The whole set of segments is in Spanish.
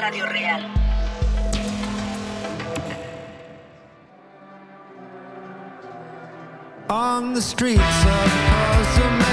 Radio Real. On the streets of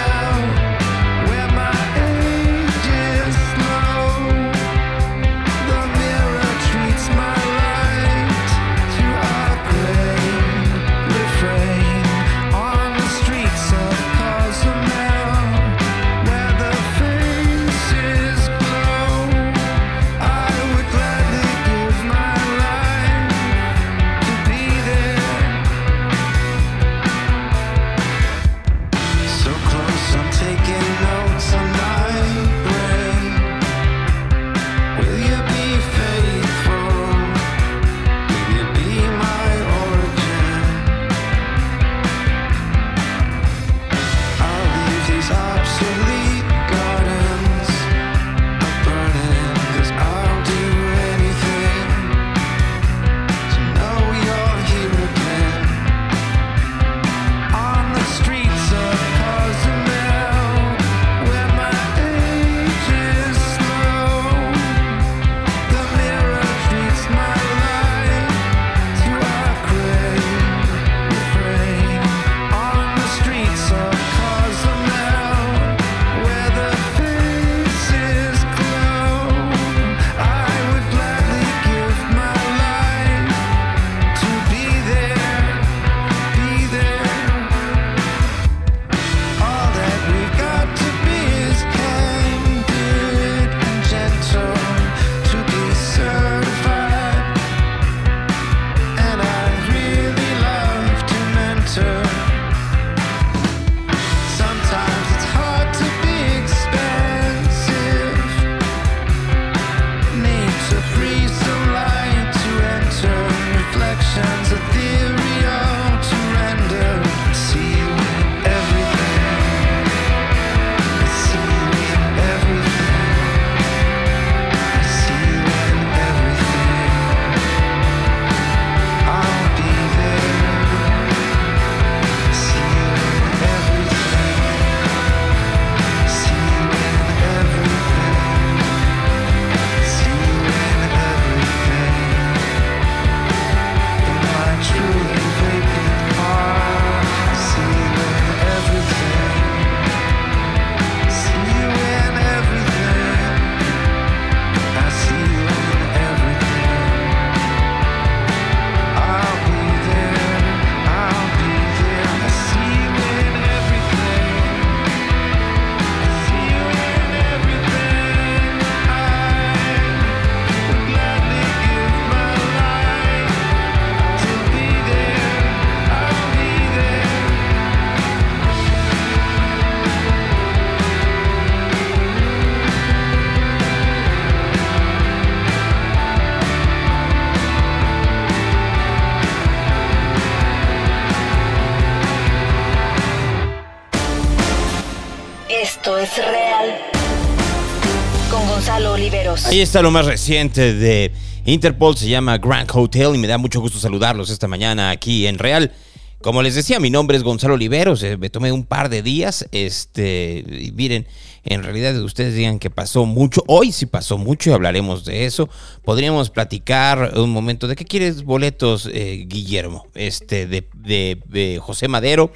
Ahí está lo más reciente de Interpol, se llama Grand Hotel y me da mucho gusto saludarlos esta mañana aquí en Real. Como les decía, mi nombre es Gonzalo Oliveros, eh, me tomé un par de días, este, miren, en realidad ustedes digan que pasó mucho, hoy sí pasó mucho y hablaremos de eso. Podríamos platicar un momento de qué quieres boletos, eh, Guillermo, este, de, de- de José Madero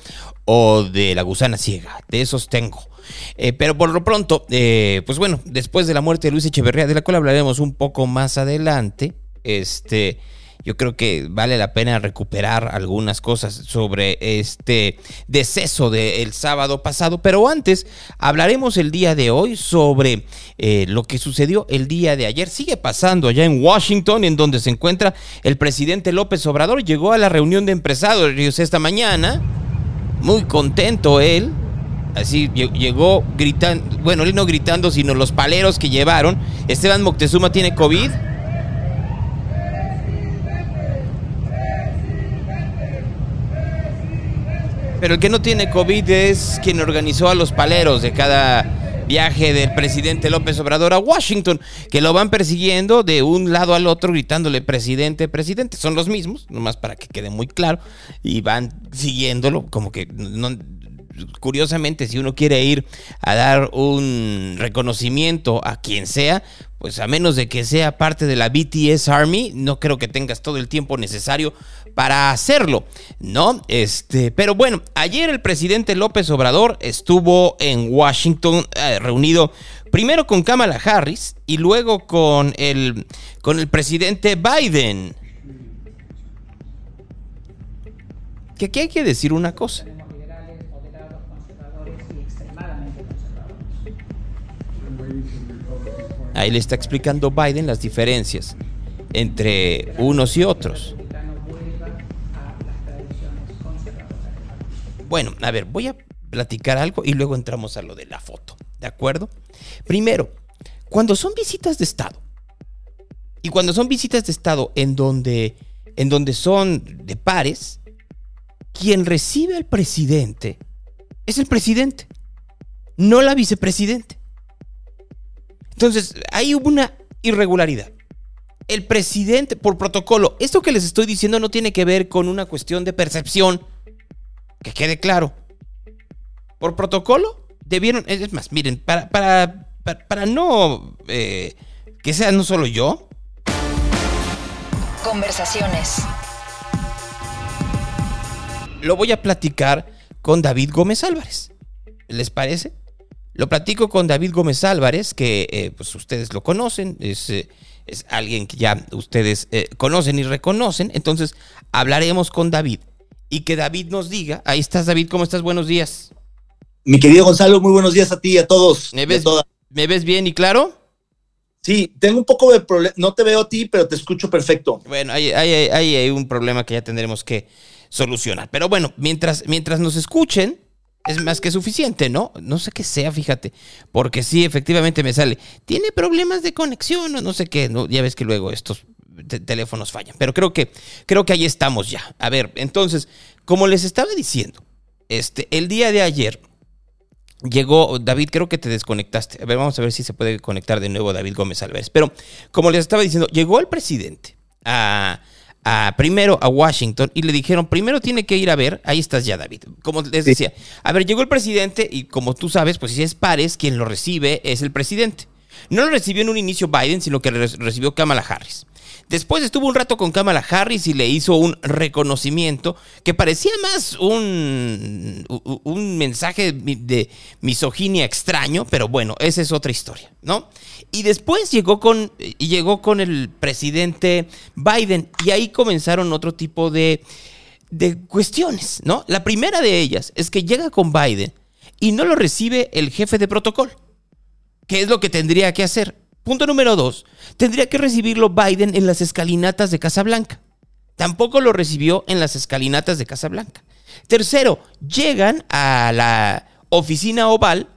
o de La Gusana Ciega, de esos tengo. Eh, pero por lo pronto, eh, pues bueno, después de la muerte de Luis Echeverría, de la cual hablaremos un poco más adelante, este, yo creo que vale la pena recuperar algunas cosas sobre este deceso del sábado pasado. Pero antes, hablaremos el día de hoy sobre eh, lo que sucedió el día de ayer. Sigue pasando allá en Washington, en donde se encuentra el presidente López Obrador. Llegó a la reunión de empresarios esta mañana, muy contento él. Así lle- llegó gritando, bueno, él no gritando, sino los paleros que llevaron. Esteban Moctezuma tiene COVID. Pero el que no tiene COVID es quien organizó a los paleros de cada viaje del presidente López Obrador a Washington, que lo van persiguiendo de un lado al otro gritándole presidente, presidente. Son los mismos, nomás para que quede muy claro, y van siguiéndolo como que no, curiosamente, si uno quiere ir a dar un reconocimiento a quien sea, pues a menos de que sea parte de la BTS Army, no creo que tengas todo el tiempo necesario para hacerlo, ¿no? Este, pero bueno, ayer el presidente López Obrador estuvo en Washington eh, reunido primero con Kamala Harris y luego con el, con el presidente Biden. Que aquí hay que decir una cosa. Ahí le está explicando Biden las diferencias entre unos y otros. Bueno, a ver, voy a platicar algo y luego entramos a lo de la foto, ¿de acuerdo? Primero, cuando son visitas de Estado, y cuando son visitas de Estado en donde, en donde son de pares, quien recibe al presidente es el presidente, no la vicepresidente. Entonces, ahí hubo una irregularidad. El presidente, por protocolo, esto que les estoy diciendo no tiene que ver con una cuestión de percepción, que quede claro. Por protocolo, debieron, es más, miren, para, para, para, para no eh, que sea no solo yo, Conversaciones. lo voy a platicar con David Gómez Álvarez. ¿Les parece? Lo platico con David Gómez Álvarez, que eh, pues ustedes lo conocen, es, eh, es alguien que ya ustedes eh, conocen y reconocen. Entonces hablaremos con David y que David nos diga, ahí estás David, ¿cómo estás? Buenos días. Mi querido Gonzalo, muy buenos días a ti y a todos. ¿Me ves. ¿me ves bien y claro? Sí, tengo un poco de problema. No te veo a ti, pero te escucho perfecto. Bueno, ahí hay, hay- hay- hay un problema que ya tendremos que solucionar. Pero bueno, mientras, mientras nos escuchen, es más que suficiente, ¿no? No sé qué sea, fíjate. Porque sí, efectivamente me sale. Tiene problemas de conexión o no sé qué. ¿no? Ya ves que luego estos teléfonos fallan. Pero creo que, creo que ahí estamos ya. A ver, entonces, como les estaba diciendo, este, el día de ayer llegó, David, creo que te desconectaste. A ver, vamos a ver si se puede conectar de nuevo David Gómez Álvarez. Pero, como les estaba diciendo, llegó el presidente a, a- primero a Washington y le dijeron, primero tiene que ir a ver, ahí estás ya, David. Como les decía, a ver, llegó el presidente y como tú sabes, pues si es pares, quien lo recibe es el presidente. No lo recibió en un inicio Biden, sino que re- recibió Kamala Harris. Después estuvo un rato con Kamala Harris y le hizo un reconocimiento que parecía más un, un mensaje de, misoginia extraño, pero bueno, esa es otra historia, ¿no? Y después llegó con, llegó con el presidente Biden y ahí comenzaron otro tipo de, de cuestiones, ¿no? La primera de ellas es que llega con Biden y no lo recibe el jefe de protocolo. ¿Qué es lo que tendría que hacer? Punto número dos, tendría que recibirlo Biden en las escalinatas de Casablanca. Tampoco lo recibió en las escalinatas de Casablanca. Tercero, llegan a la oficina oval,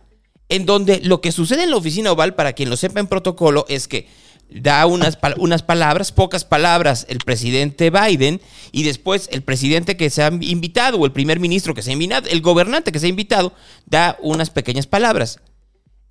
en donde lo que sucede en la oficina oval, para quien lo sepa en protocolo, es que da unas, unas palabras, pocas palabras, el presidente Biden, y después el presidente que se ha invitado, o el primer ministro que se ha invitado, el gobernante que se ha invitado, da unas pequeñas palabras.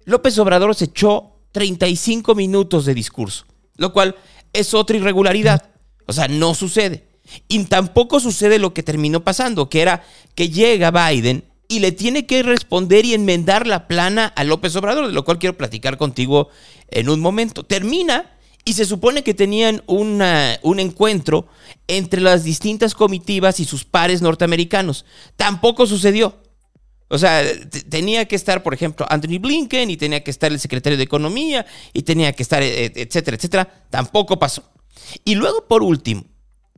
López Obrador se echó 35 minutos de discurso, lo cual es otra irregularidad. O sea, no sucede. Y tampoco sucede lo que terminó pasando, que era que llega Biden y le tiene que responder y enmendar la plana a López Obrador, de lo cual quiero platicar contigo en un momento. Termina y se supone que tenían un encuentro entre las distintas comitivas y sus pares norteamericanos. Tampoco sucedió. O sea, tenía que estar, por ejemplo, Anthony Blinken y tenía que estar el secretario de Economía y tenía que estar, eh, etcétera, etcétera. Tampoco pasó. Y luego, por último,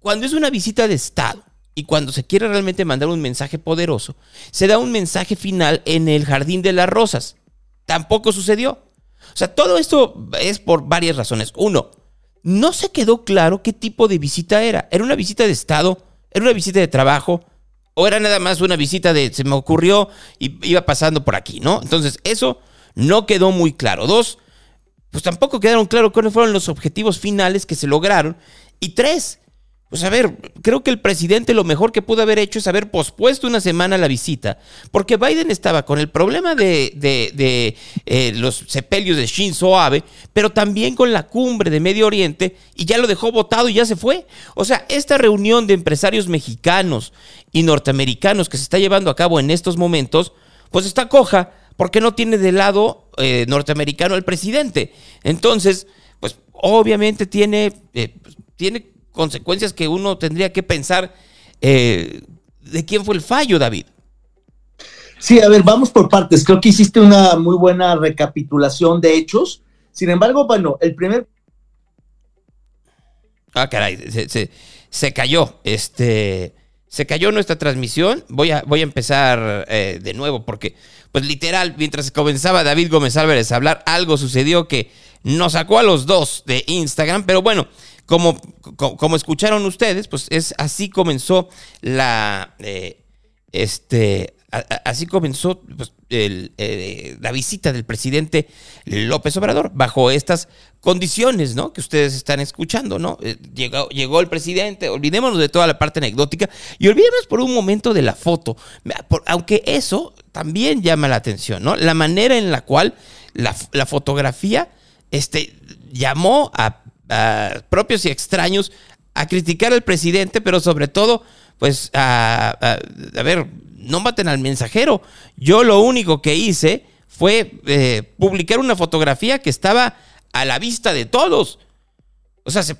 cuando es una visita de Estado y cuando se quiere realmente mandar un mensaje poderoso, se da un mensaje final en el Jardín de las Rosas. Tampoco sucedió. O sea, todo esto es por varias razones. Uno, no se quedó claro qué tipo de visita era. ¿Era una visita de Estado? ¿Era una visita de trabajo? ¿O era nada más una visita de se me ocurrió y iba pasando por aquí, ¿no? Entonces, eso no quedó muy claro. Dos, pues tampoco quedaron claros cuáles fueron los objetivos finales que se lograron. Y tres, Pues a ver, creo que el presidente lo mejor que pudo haber hecho es haber pospuesto una semana la visita, porque Biden estaba con el problema de, de- de, eh, los sepelios de Shinzo Abe, pero también con la cumbre de Medio Oriente, y ya lo dejó votado y ya se fue. O sea, esta reunión de empresarios mexicanos y norteamericanos que se está llevando a cabo en estos momentos, pues está coja, porque no tiene de lado eh, norteamericano al presidente. Entonces, pues obviamente tiene, eh, pues, tiene consecuencias que uno tendría que pensar eh, de quién fue el fallo, David. Sí, a ver, vamos por partes. Creo que hiciste una muy buena recapitulación de hechos. Sin embargo, bueno, el primer Ah, caray, se, se- se cayó. Este. Se cayó nuestra transmisión. Voy a, voy a empezar eh, de nuevo porque, pues literal, mientras comenzaba David Gómez Álvarez a hablar, algo sucedió que nos sacó a los dos de Instagram. Pero bueno, como, co- como, escucharon ustedes, pues es así comenzó la. eh, este. Así comenzó pues, el, eh, la visita del presidente López Obrador bajo estas condiciones, ¿no? Que ustedes están escuchando, ¿no? Eh, Llegó, llegó el presidente, olvidémonos de toda la parte anecdótica y olvidémonos por un momento de la foto, aunque eso también llama la atención, ¿no? La manera en la cual la, la fotografía este, llamó a, propios y extraños a criticar al presidente, pero sobre todo, pues, a, a- ver, no maten al mensajero. Yo lo único que hice fue eh, publicar una fotografía que estaba a la vista de todos. O sea, se,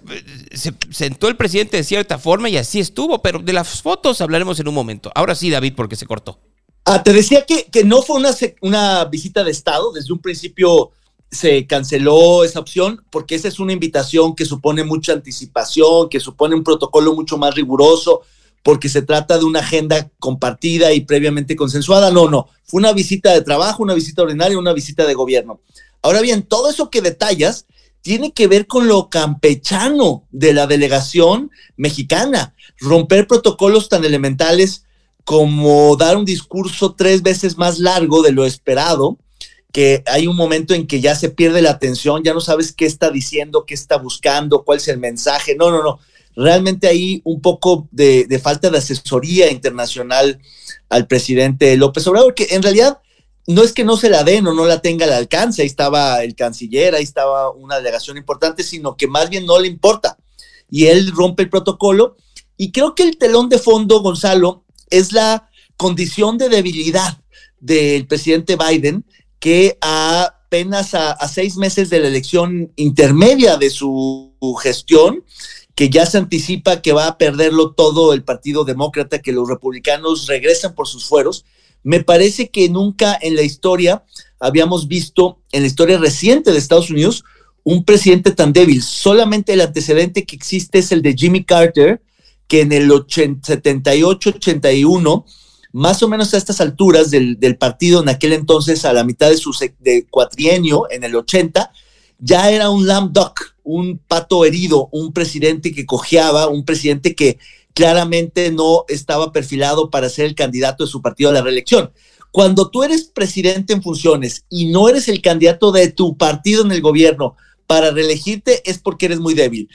se sentó el presidente de cierta forma y así estuvo, pero de las fotos hablaremos en un momento. Ahora sí, David, porque se cortó. Ah, te decía que, que no fue una, una visita de Estado. Desde un principio se canceló esa opción porque esa es una invitación que supone mucha anticipación, que supone un protocolo mucho más riguroso, porque se trata de una agenda compartida y previamente consensuada. No, no. Fue una visita de trabajo, una visita ordinaria, una visita de gobierno. Ahora bien, todo eso que detallas tiene que ver con lo campechano de la delegación mexicana. Romper protocolos tan elementales como dar un discurso tres veces más largo de lo esperado, que hay un momento en que ya se pierde la atención, ya no sabes qué está diciendo, qué está buscando, cuál es el mensaje. No, no, no. Realmente hay un poco de, falta de asesoría internacional al presidente López Obrador, que en realidad no es que no se la den o no la tenga al alcance, ahí estaba el canciller, ahí estaba una delegación importante, sino que más bien no le importa. Y él rompe el protocolo. Y creo que el telón de fondo, Gonzalo, es la condición de debilidad del presidente Biden, que apenas a, seis meses de la elección intermedia de su gestión, que ya se anticipa que va a perderlo todo el Partido Demócrata, que los republicanos regresan por sus fueros, me parece que nunca en la historia habíamos visto, en la historia reciente de Estados Unidos, un presidente tan débil. Solamente el antecedente que existe es el de Jimmy Carter, que en el 78-81, más o menos a estas alturas del, partido, en aquel entonces a la mitad de su de cuatrienio, en el 80, ya era un lamb duck, un pato herido, un presidente que cojeaba, un presidente que claramente no estaba perfilado para ser el candidato de su partido a la reelección. Cuando tú eres presidente en funciones y no eres el candidato de tu partido en el gobierno para reelegirte es porque eres muy débil.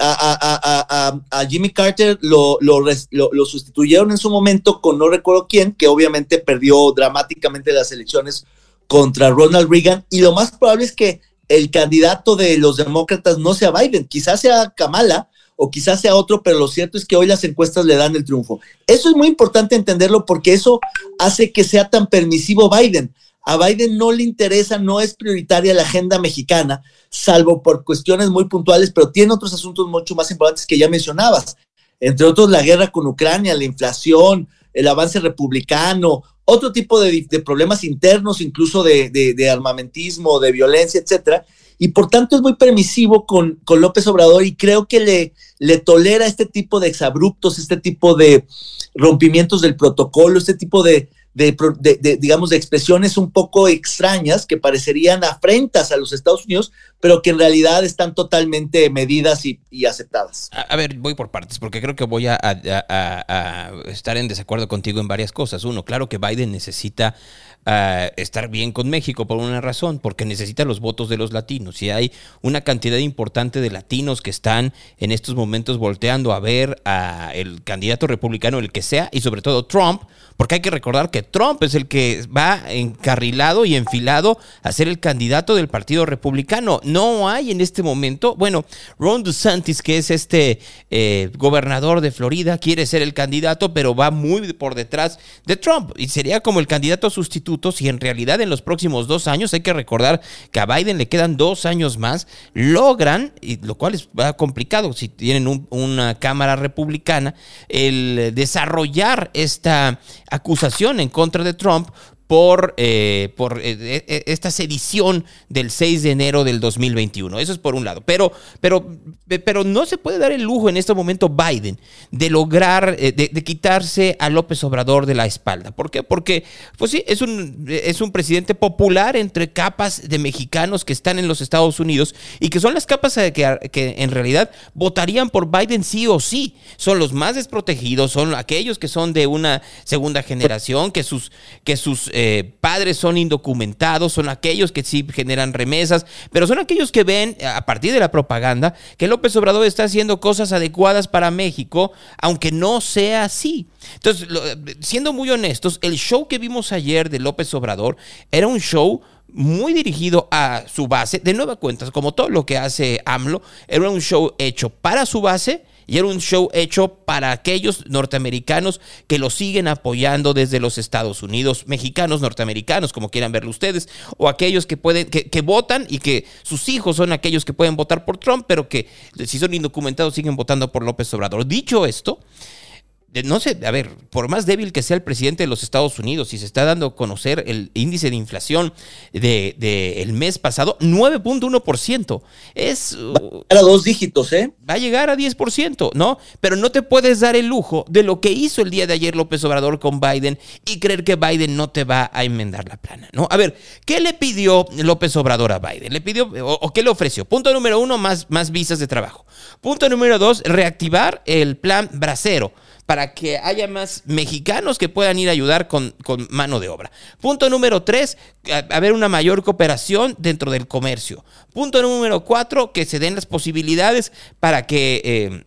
A, a, a, a Jimmy Carter lo, lo, lo, lo, sustituyeron en su momento con no recuerdo quién, que obviamente perdió dramáticamente las elecciones contra Ronald Reagan y lo más probable es que el candidato de los demócratas no sea Biden, quizás sea Kamala o quizás sea otro, pero lo cierto es que hoy las encuestas le dan el triunfo. Eso es muy importante entenderlo porque eso hace que sea tan permisivo Biden. A Biden no le interesa, no es prioritaria la agenda mexicana, salvo por cuestiones muy puntuales, pero tiene otros asuntos mucho más importantes que ya mencionabas, entre otros la guerra con Ucrania, la inflación, el avance republicano, otro tipo de, problemas internos, incluso de, de, de, armamentismo, de violencia, etcétera. Y por tanto es muy permisivo con, con López Obrador y creo que le, le tolera este tipo de exabruptos, este tipo de rompimientos del protocolo, este tipo de, de, de, de, digamos, de expresiones un poco extrañas que parecerían afrentas a los Estados Unidos, pero que en realidad están totalmente medidas y, aceptadas. A, ver, voy por partes, porque creo que voy a, estar en desacuerdo contigo en varias cosas. Uno, claro que Biden necesita ah, estar bien con México por una razón, porque necesita los votos de los latinos. Y hay una cantidad importante de latinos que están en estos momentos volteando a ver a el candidato republicano, el que sea, y sobre todo Trump, porque hay que recordar que Trump es el que va encarrilado y enfilado a ser el candidato del Partido Republicano. No hay en este momento, bueno, Ron DeSantis, que es este eh, gobernador de Florida, quiere ser el candidato, pero va muy por detrás de Trump y sería como el candidato sustituto si en realidad en los próximos dos años, hay que recordar que a Biden le quedan dos años más, logran, y lo cual es complicado si tienen un- una Cámara Republicana, el desarrollar esta acusación en contra de Trump por, eh, por eh, eh, esta sedición del 6 de enero del 2021. Eso es por un lado. Pero, pero, pero no se puede dar el lujo en este momento Biden de lograr, eh, de, quitarse a López Obrador de la espalda. ¿Por qué? Porque, pues sí, es un, es un presidente popular entre capas de mexicanos que están en los Estados Unidos y que son las capas que, que en realidad votarían por Biden sí o sí. Son los más desprotegidos, son aquellos que son de una segunda generación, que sus, que sus eh, padres son indocumentados, son aquellos que sí generan remesas, pero son aquellos que ven a partir de la propaganda que López Obrador está haciendo cosas adecuadas para México, aunque no sea así. Entonces, lo- siendo muy honestos, el show que vimos ayer de López Obrador era un show muy dirigido a su base, de nueva cuenta, como todo lo que hace AMLO, era un show hecho para su base y era un show hecho para aquellos norteamericanos que lo siguen apoyando desde los Estados Unidos, mexicanos, norteamericanos, como quieran verlo ustedes, o aquellos que pueden, que, que votan y que sus hijos son aquellos que pueden votar por Trump, pero que si son indocumentados siguen votando por López Obrador. Dicho esto, no sé, a ver, por más débil que sea el presidente de los Estados Unidos, y se está dando a conocer el índice de inflación del de, el mes pasado, 9.1%. Es, uh, Era dos dígitos, ¿eh? va a llegar a 10%, ¿no? Pero no te puedes dar el lujo de lo que hizo el día de ayer López Obrador con Biden y creer que Biden no te va a enmendar la plana, ¿no? A ver, ¿qué le pidió López Obrador a Biden? ¿Le pidió o, o qué le ofreció? Punto número uno, más, más visas de trabajo. Punto número dos, reactivar el plan bracero para que haya más mexicanos que puedan ir a ayudar con, con mano de obra. Punto número tres, haber una mayor cooperación dentro del comercio. Punto número cuatro, que se den las posibilidades para que... eh,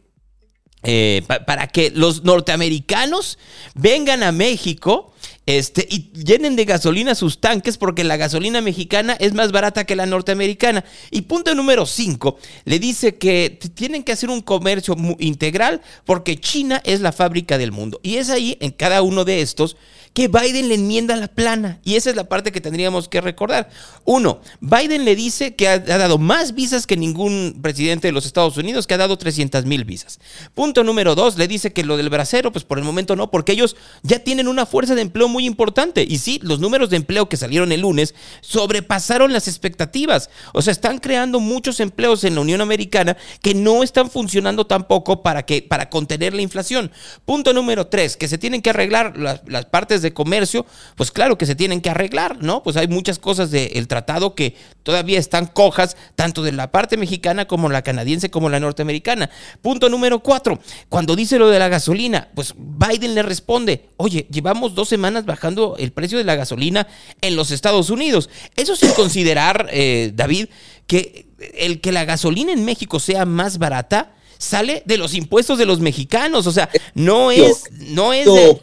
eh, pa- para que los norteamericanos vengan a México este, y llenen de gasolina sus tanques porque la gasolina mexicana es más barata que la norteamericana. Y punto número 5, le dice que tienen que hacer un comercio integral porque China es la fábrica del mundo. Y es ahí, en cada uno de estos, que Biden le enmienda la plana. Y esa es la parte que tendríamos que recordar. Uno, Biden le dice que ha, dado más visas que ningún presidente de los Estados Unidos, que ha dado 300 mil visas. Punto número dos, le dice que lo del bracero, pues por el momento no, porque ellos ya tienen una fuerza de empleo muy importante. Y sí, los números de empleo que salieron el lunes sobrepasaron las expectativas. O sea, están creando muchos empleos en la Unión Americana que no están funcionando tampoco para, que, para contener la inflación. Punto número tres, que se tienen que arreglar las partes de comercio, pues claro que se tienen que arreglar, ¿no? Pues hay muchas cosas del tratado que todavía están cojas, tanto de la parte mexicana como la canadiense como la norteamericana. Punto número cuatro, cuando dice lo de la gasolina, pues Biden le responde, oye, llevamos dos semanas bajando el precio de la gasolina en los Estados Unidos. Eso sin considerar, eh, David, que el que la gasolina en México sea más barata sale de los impuestos de los mexicanos, o sea, no es, no es de- es-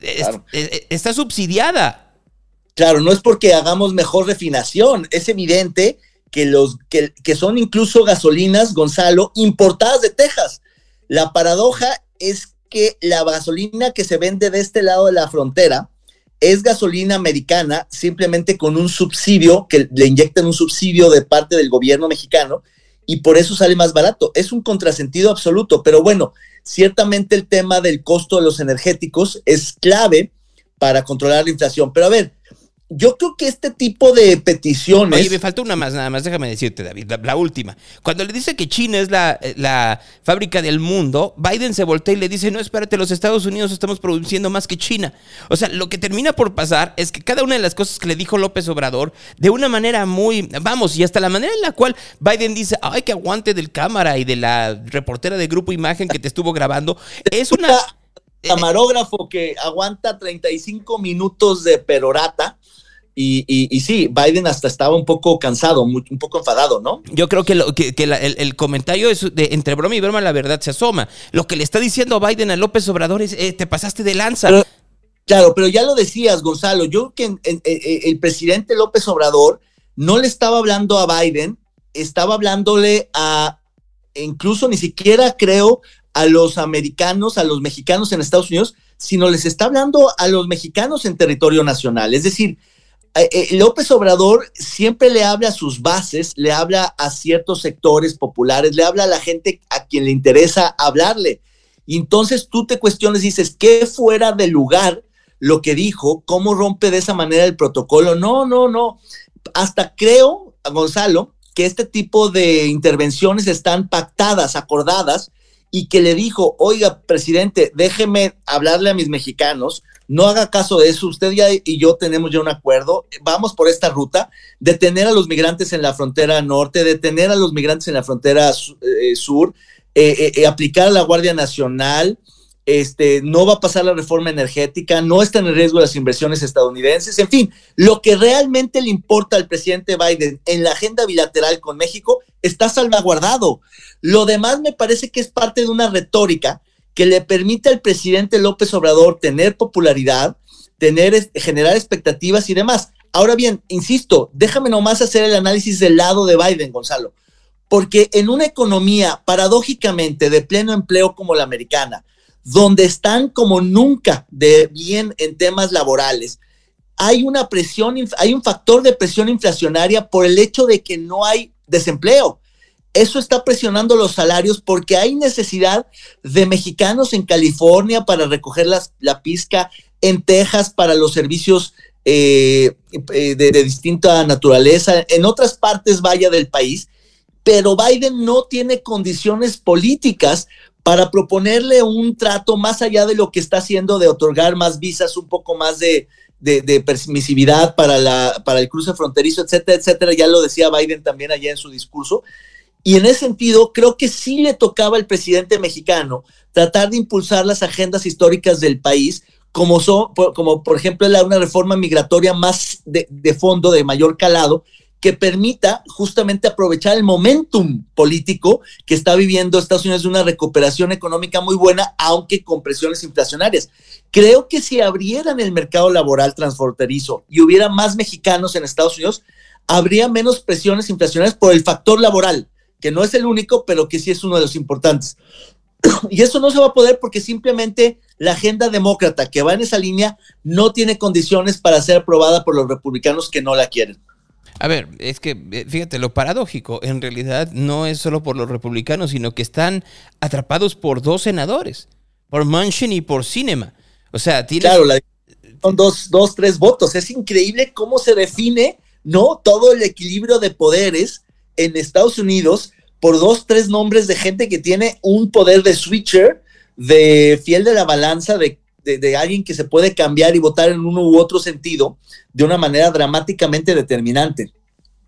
Claro. es- está subsidiada. Claro, no es porque hagamos mejor refinación, es evidente que, los, que, que son incluso gasolinas, Gonzalo, importadas de Texas. La paradoja es que la gasolina que se vende de este lado de la frontera es gasolina americana, simplemente con un subsidio, que le inyectan un subsidio de parte del gobierno mexicano, y por eso sale más barato. Es un contrasentido absoluto, pero bueno, ciertamente el tema del costo de los energéticos es clave para controlar la inflación. Pero a ver, yo creo que este tipo de peticiones... Oye, me falta una más, nada más, déjame decirte, David, la, la última. Cuando le dice que China es la, la fábrica del mundo, Biden se voltea y le dice, no, espérate, los Estados Unidos estamos produciendo más que China. O sea, lo que termina por pasar es que cada una de las cosas que le dijo López Obrador, de una manera muy, vamos, y hasta la manera en la cual Biden dice, ay, que aguante del cámara y de la reportera de Grupo Imagen que te estuvo grabando, es una... camarógrafo que aguanta 35 minutos de perorata Y, y, y sí, Biden hasta estaba un poco cansado, muy- un poco enfadado, ¿no? Yo creo que, lo- que- que la- el, el comentario es de entre broma y broma la verdad se asoma. Lo que le está diciendo Biden a López Obrador es, eh, te pasaste de lanza. Pero- Claro, pero ya lo decías, Gonzalo. Yo creo que en- en- en- el presidente López Obrador no le estaba hablando a Biden, estaba hablándole a, incluso ni siquiera creo, a los americanos, a los mexicanos en Estados Unidos, sino les está hablando a los mexicanos en territorio nacional. Es decir, eh, eh, López Obrador siempre le habla a sus bases, le habla a ciertos sectores populares, le habla a la gente a quien le interesa hablarle. Y entonces tú te cuestiones, dices, ¿qué fuera de lugar lo que dijo? ¿Cómo rompe de esa manera el protocolo? No, no, no. Hasta creo, Gonzalo, que este tipo de intervenciones están pactadas, acordadas, y que le dijo, oiga, presidente, déjeme hablarle a mis mexicanos, no haga caso de eso, usted y yo tenemos ya un acuerdo, vamos por esta ruta, detener a los migrantes en la frontera norte, detener a los migrantes en la frontera su- sur, eh, eh, eh, aplicar a la Guardia Nacional, este, no va a pasar la reforma energética, no están en riesgo las inversiones estadounidenses, en fin, lo que realmente le importa al presidente Biden en la agenda bilateral con México está salvaguardado. Lo demás me parece que es parte de una retórica que le permite al presidente López Obrador tener popularidad, tener, generar expectativas y demás. Ahora bien, insisto, déjame nomás hacer el análisis del lado de Biden, Gonzalo, porque en una economía paradójicamente de pleno empleo como la americana, donde están como nunca de bien en temas laborales, hay una presión, hay un factor de presión inflacionaria por el hecho de que no hay desempleo. Eso está presionando los salarios porque hay necesidad de mexicanos en California para recoger las- la pizca, en Texas para los servicios eh, eh, de, de distinta naturaleza, en otras partes vaya del país, pero Biden no tiene condiciones políticas para proponerle un trato más allá de lo que está haciendo de otorgar más visas, un poco más de, permisividad para, el cruce fronterizo, etcétera, etcétera. Ya lo decía Biden también allá en su discurso. Y en ese sentido, creo que sí le tocaba al presidente mexicano tratar de impulsar las agendas históricas del país, como, son, como por ejemplo una reforma migratoria más de fondo, de mayor calado, que permita justamente aprovechar el momentum político que está viviendo Estados Unidos de una recuperación económica muy buena, aunque con presiones inflacionarias. Creo que si abrieran el mercado laboral transfronterizo y hubiera más mexicanos en Estados Unidos, habría menos presiones inflacionarias por el factor laboral, que no es el único, pero que sí es uno de los importantes. Y eso no se va a poder porque simplemente la agenda demócrata que va en esa línea no tiene condiciones para ser aprobada por los republicanos que no la quieren. A ver, es que eh, fíjate, lo paradójico, en realidad no es solo por los republicanos, sino que están atrapados por dos senadores, por Manchin y por Cinema. O sea, tienes, Claro, la- son dos, dos, tres votos. Es increíble cómo se define, ¿no? Todo el equilibrio de poderes en Estados Unidos por dos, tres nombres de gente que tiene un poder de switcher, de fiel de la balanza, de, de, de alguien que se puede cambiar y votar en uno u otro sentido de una manera dramáticamente determinante.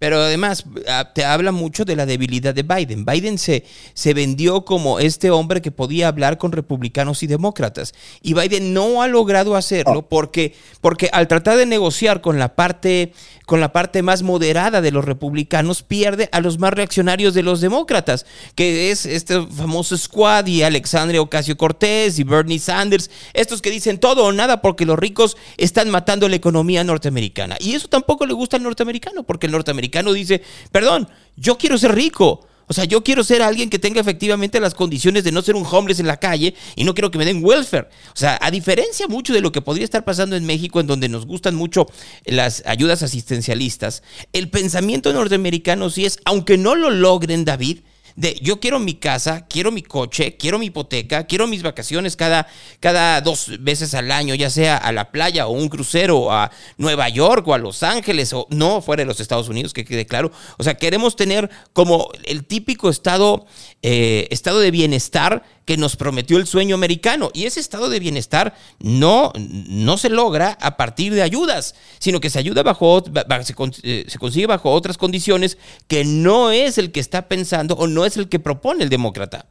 Pero además ah, te habla mucho de la debilidad de Biden. Biden se, se vendió como este hombre que podía hablar con republicanos y demócratas. Y Biden no ha logrado hacerlo porque, porque al tratar de negociar con la parte con la parte más moderada de los republicanos pierde a los más reaccionarios de los demócratas, que es este famoso squad y Alexandria Ocasio Cortés y Bernie Sanders, estos que dicen todo o nada porque los ricos están matando la economía norteamericana. Y eso tampoco le gusta al norteamericano, porque el norteamericano dice, perdón, yo quiero ser rico. O sea, yo quiero ser alguien que tenga efectivamente las condiciones de no ser un homeless en la calle y no quiero que me den welfare. O sea, a diferencia mucho de lo que podría estar pasando en México, en donde nos gustan mucho las ayudas asistencialistas, el pensamiento norteamericano sí es, aunque no lo logren, David, de yo quiero mi casa, quiero mi coche, quiero mi hipoteca, quiero mis vacaciones cada, cada dos veces al año, ya sea a la playa o un crucero a Nueva York o a Los Ángeles o no fuera de los Estados Unidos, que quede claro. O sea, queremos tener como el típico estado, eh, estado de bienestar que nos prometió el sueño americano. Y ese estado de bienestar no, no se logra a partir de ayudas, sino que se ayuda bajo, se, eh, se consigue bajo otras condiciones que no es el que está pensando o no es el que propone el demócrata.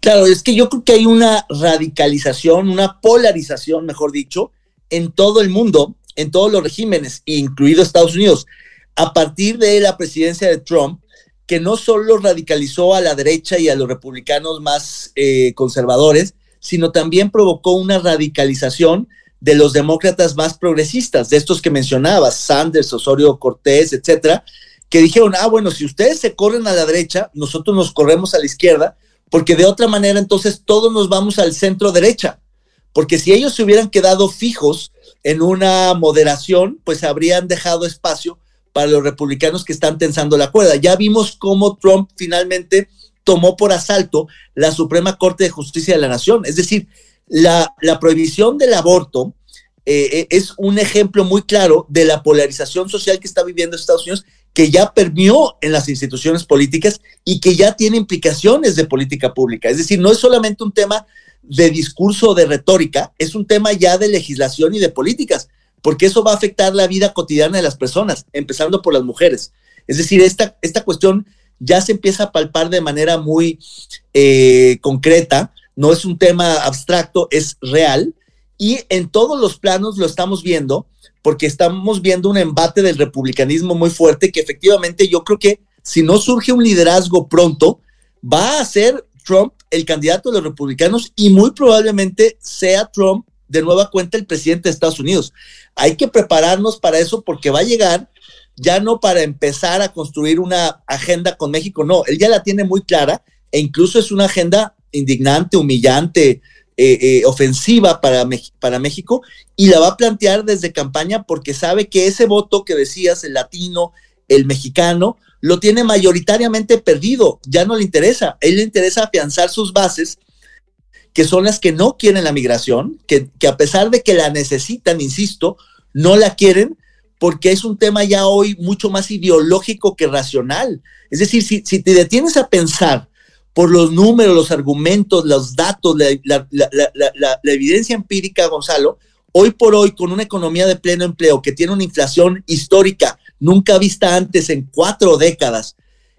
Claro, es que yo creo que hay una radicalización, una polarización, mejor dicho, en todo el mundo en todos los regímenes, incluido Estados Unidos, a partir de la presidencia de Trump, que no solo radicalizó a la derecha y a los republicanos más eh, conservadores, sino también provocó una radicalización de los demócratas más progresistas, de estos que mencionabas, Sanders, Osorio Cortés, etcétera, que dijeron, ah, bueno, si ustedes se corren a la derecha, nosotros nos corremos a la izquierda, porque de otra manera entonces todos nos vamos al centro derecha, porque si ellos se hubieran quedado fijos en una moderación, pues habrían dejado espacio para los republicanos que están tensando la cuerda. Ya vimos cómo Trump finalmente tomó por asalto la Suprema Corte de Justicia de la Nación. Es decir, la, prohibición del aborto eh, eh, es un ejemplo muy claro de la polarización social que está viviendo Estados Unidos, que ya permeó en las instituciones políticas y que ya tiene implicaciones de política pública. Es decir, no es solamente un tema de discurso o de retórica, es un tema ya de legislación y de políticas, porque eso va a afectar la vida cotidiana de las personas, empezando por las mujeres. Es decir, esta, esta cuestión ya se empieza a palpar de manera muy eh, concreta, no es un tema abstracto, es real, y en todos los planos lo estamos viendo, porque estamos viendo un embate del republicanismo muy fuerte, que efectivamente yo creo que si no surge un liderazgo pronto, va a ser Trump el candidato de los republicanos y muy probablemente sea Trump de nueva cuenta el presidente de Estados Unidos. Hay que prepararnos para eso porque va a llegar ya no para empezar a construir una agenda con México, no, él ya la tiene muy clara e incluso es una agenda indignante, humillante, eh, eh, ofensiva para, para México y la va a plantear desde campaña porque sabe que ese voto que decías, el latino, el mexicano, lo tiene mayoritariamente perdido, ya no le interesa, él le interesa afianzar sus bases que son las que no quieren la migración, que, que a pesar de que la necesitan, insisto, no la quieren porque es un tema ya hoy mucho más ideológico que racional. Es decir, si, si te detienes a pensar por los números, los argumentos, los datos, la, la, la, evidencia empírica, Gonzalo, hoy por hoy, con una economía de pleno empleo que tiene una inflación histórica nunca vista antes en cuatro décadas,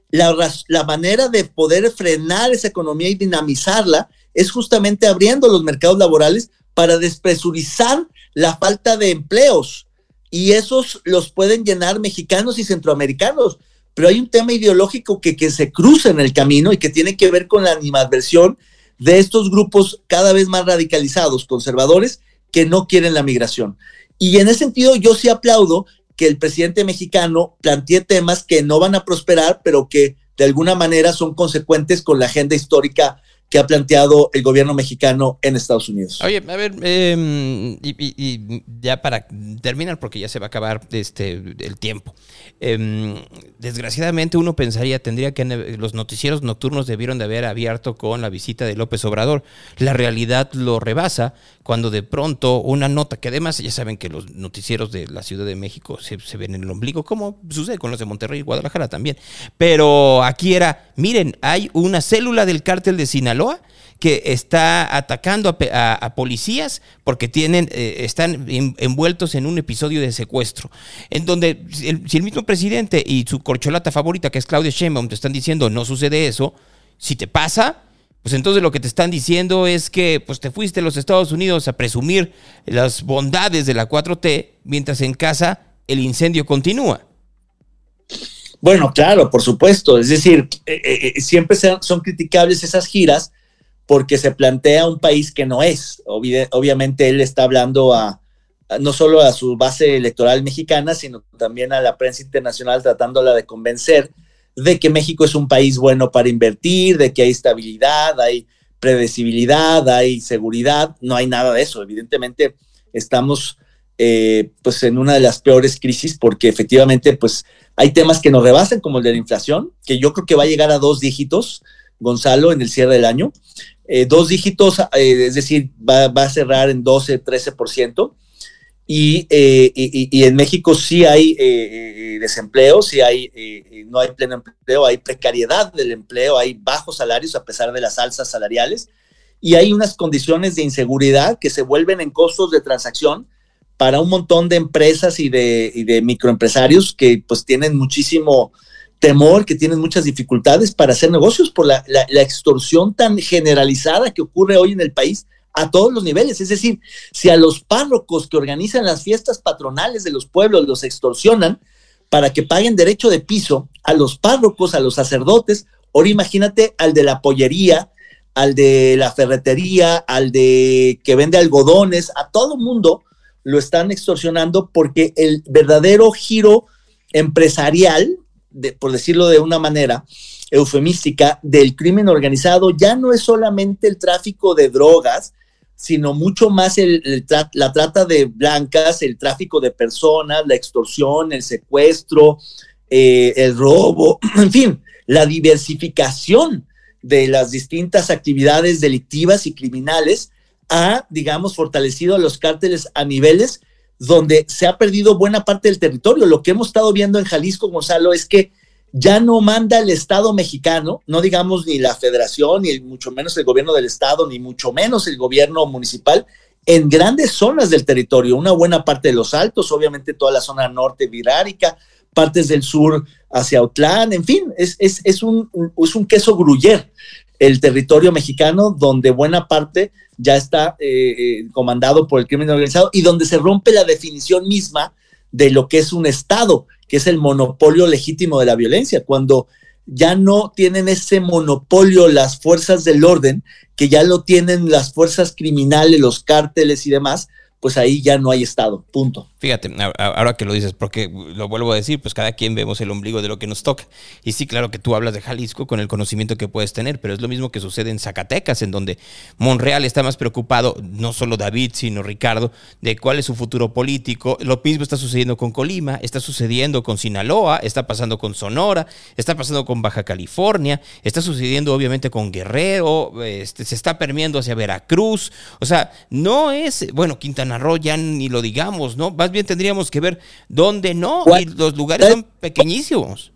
la manera de poder frenar esa economía y dinamizarla es justamente abriendo los mercados laborales para despresurizar la falta de empleos y esos los pueden llenar mexicanos y centroamericanos. Pero hay un tema ideológico que, que se cruza en el camino y que tiene que ver con la animadversión de estos grupos cada vez más radicalizados, conservadores, que no quieren la migración. Y en ese sentido yo sí aplaudo que el presidente mexicano plantee temas que no van a prosperar, pero que de alguna manera son consecuentes con la agenda histórica que ha planteado el gobierno mexicano en Estados Unidos. Oye, a ver, eh, y, ya para terminar, porque ya se va a acabar este el tiempo. Eh, desgraciadamente uno pensaría, tendría que los noticieros nocturnos debieron de haber abierto con la visita de López Obrador. La realidad lo rebasa cuando de pronto una nota, que además ya saben que los noticieros de la Ciudad de México se, se ven en el ombligo, como sucede con los de Monterrey y Guadalajara también. Pero aquí era, miren, hay una célula del cártel de Sinaloa que está atacando a, policías porque tienen, eh, están en, envueltos en un episodio de secuestro, en donde si el, si el, mismo presidente y su corcholata favorita, que es Claudia Sheinbaum, te están diciendo no sucede eso, si te pasa, pues entonces lo que te están diciendo es que pues te fuiste a los Estados Unidos a presumir las bondades de la 4T, mientras en casa el incendio continúa. Bueno, claro, por supuesto. Es decir, eh, eh, siempre son criticables esas giras porque se plantea un país que no es. Obvi obviamente él está hablando a, no solo a su base electoral mexicana, sino también a la prensa internacional tratándola de convencer de que México es un país bueno para invertir, de que hay estabilidad, hay predecibilidad, hay seguridad. No hay nada de eso. Evidentemente estamos eh, pues en una de las peores crisis porque efectivamente pues hay temas que nos rebasan como el de la inflación, que yo creo que va a llegar a dos dígitos, Gonzalo, en el cierre del año. Eh, dos dígitos, eh, es decir, va, a cerrar en 12, 13%. Y, eh, y, y en México sí hay desempleo, sí hay, no hay pleno empleo, hay precariedad del empleo, hay bajos salarios a pesar de las alzas salariales. Y hay unas condiciones de inseguridad que se vuelven en costos de transacción para un montón de empresas y de, y de microempresarios que pues tienen muchísimo temor, que tienen muchas dificultades para hacer negocios por la, la, extorsión tan generalizada que ocurre hoy en el país a todos los niveles. Es decir, si a los párrocos que organizan las fiestas patronales de los pueblos los extorsionan para que paguen derecho de piso, a los párrocos, a los sacerdotes, ahora imagínate al de la pollería, al de la ferretería, al de que vende algodones, a todo mundo lo están extorsionando porque el verdadero giro empresarial, de, por decirlo de una manera eufemística, del crimen organizado ya no es solamente el tráfico de drogas, sino mucho más el, la trata de blancas, el tráfico de personas, la extorsión, el secuestro, eh, el robo, en fin, la diversificación de las distintas actividades delictivas y criminales ha, digamos, fortalecido a los cárteles a niveles donde se ha perdido buena parte del territorio. Lo que hemos estado viendo en Jalisco, Gonzalo, es que ya no manda el Estado mexicano, no digamos ni la federación, ni mucho menos el gobierno del Estado, ni mucho menos el gobierno municipal, en grandes zonas del territorio, una buena parte de los altos, obviamente toda la zona norte virárica, partes del sur hacia Autlán, en fin, es, un, es un queso gruyer el territorio mexicano donde buena parte ya está eh, eh, comandado por el crimen organizado y donde se rompe la definición misma de lo que es un Estado, que es el monopolio legítimo de la violencia, cuando ya no tienen ese monopolio las fuerzas del orden, que ya lo tienen las fuerzas criminales, los cárteles y demás, pues ahí ya no hay Estado, punto. Fíjate, ahora que lo dices, porque lo vuelvo a decir, pues cada quien vemos el ombligo de lo que nos toca. Y sí, claro que tú hablas de Jalisco con el conocimiento que puedes tener, pero es lo mismo que sucede en Zacatecas, en donde Monreal está más preocupado, no solo David, sino Ricardo, de cuál es su futuro político. Lo mismo está sucediendo con Colima, está sucediendo con Sinaloa, está pasando con Sonora, está pasando con Baja California, está sucediendo obviamente con Guerrero, este, se está permeando hacia Veracruz. O sea, no es, bueno, Quintana Roo ya ni lo digamos, ¿no? Más bien tendríamos que ver dónde no, y los lugares son pequeñísimos.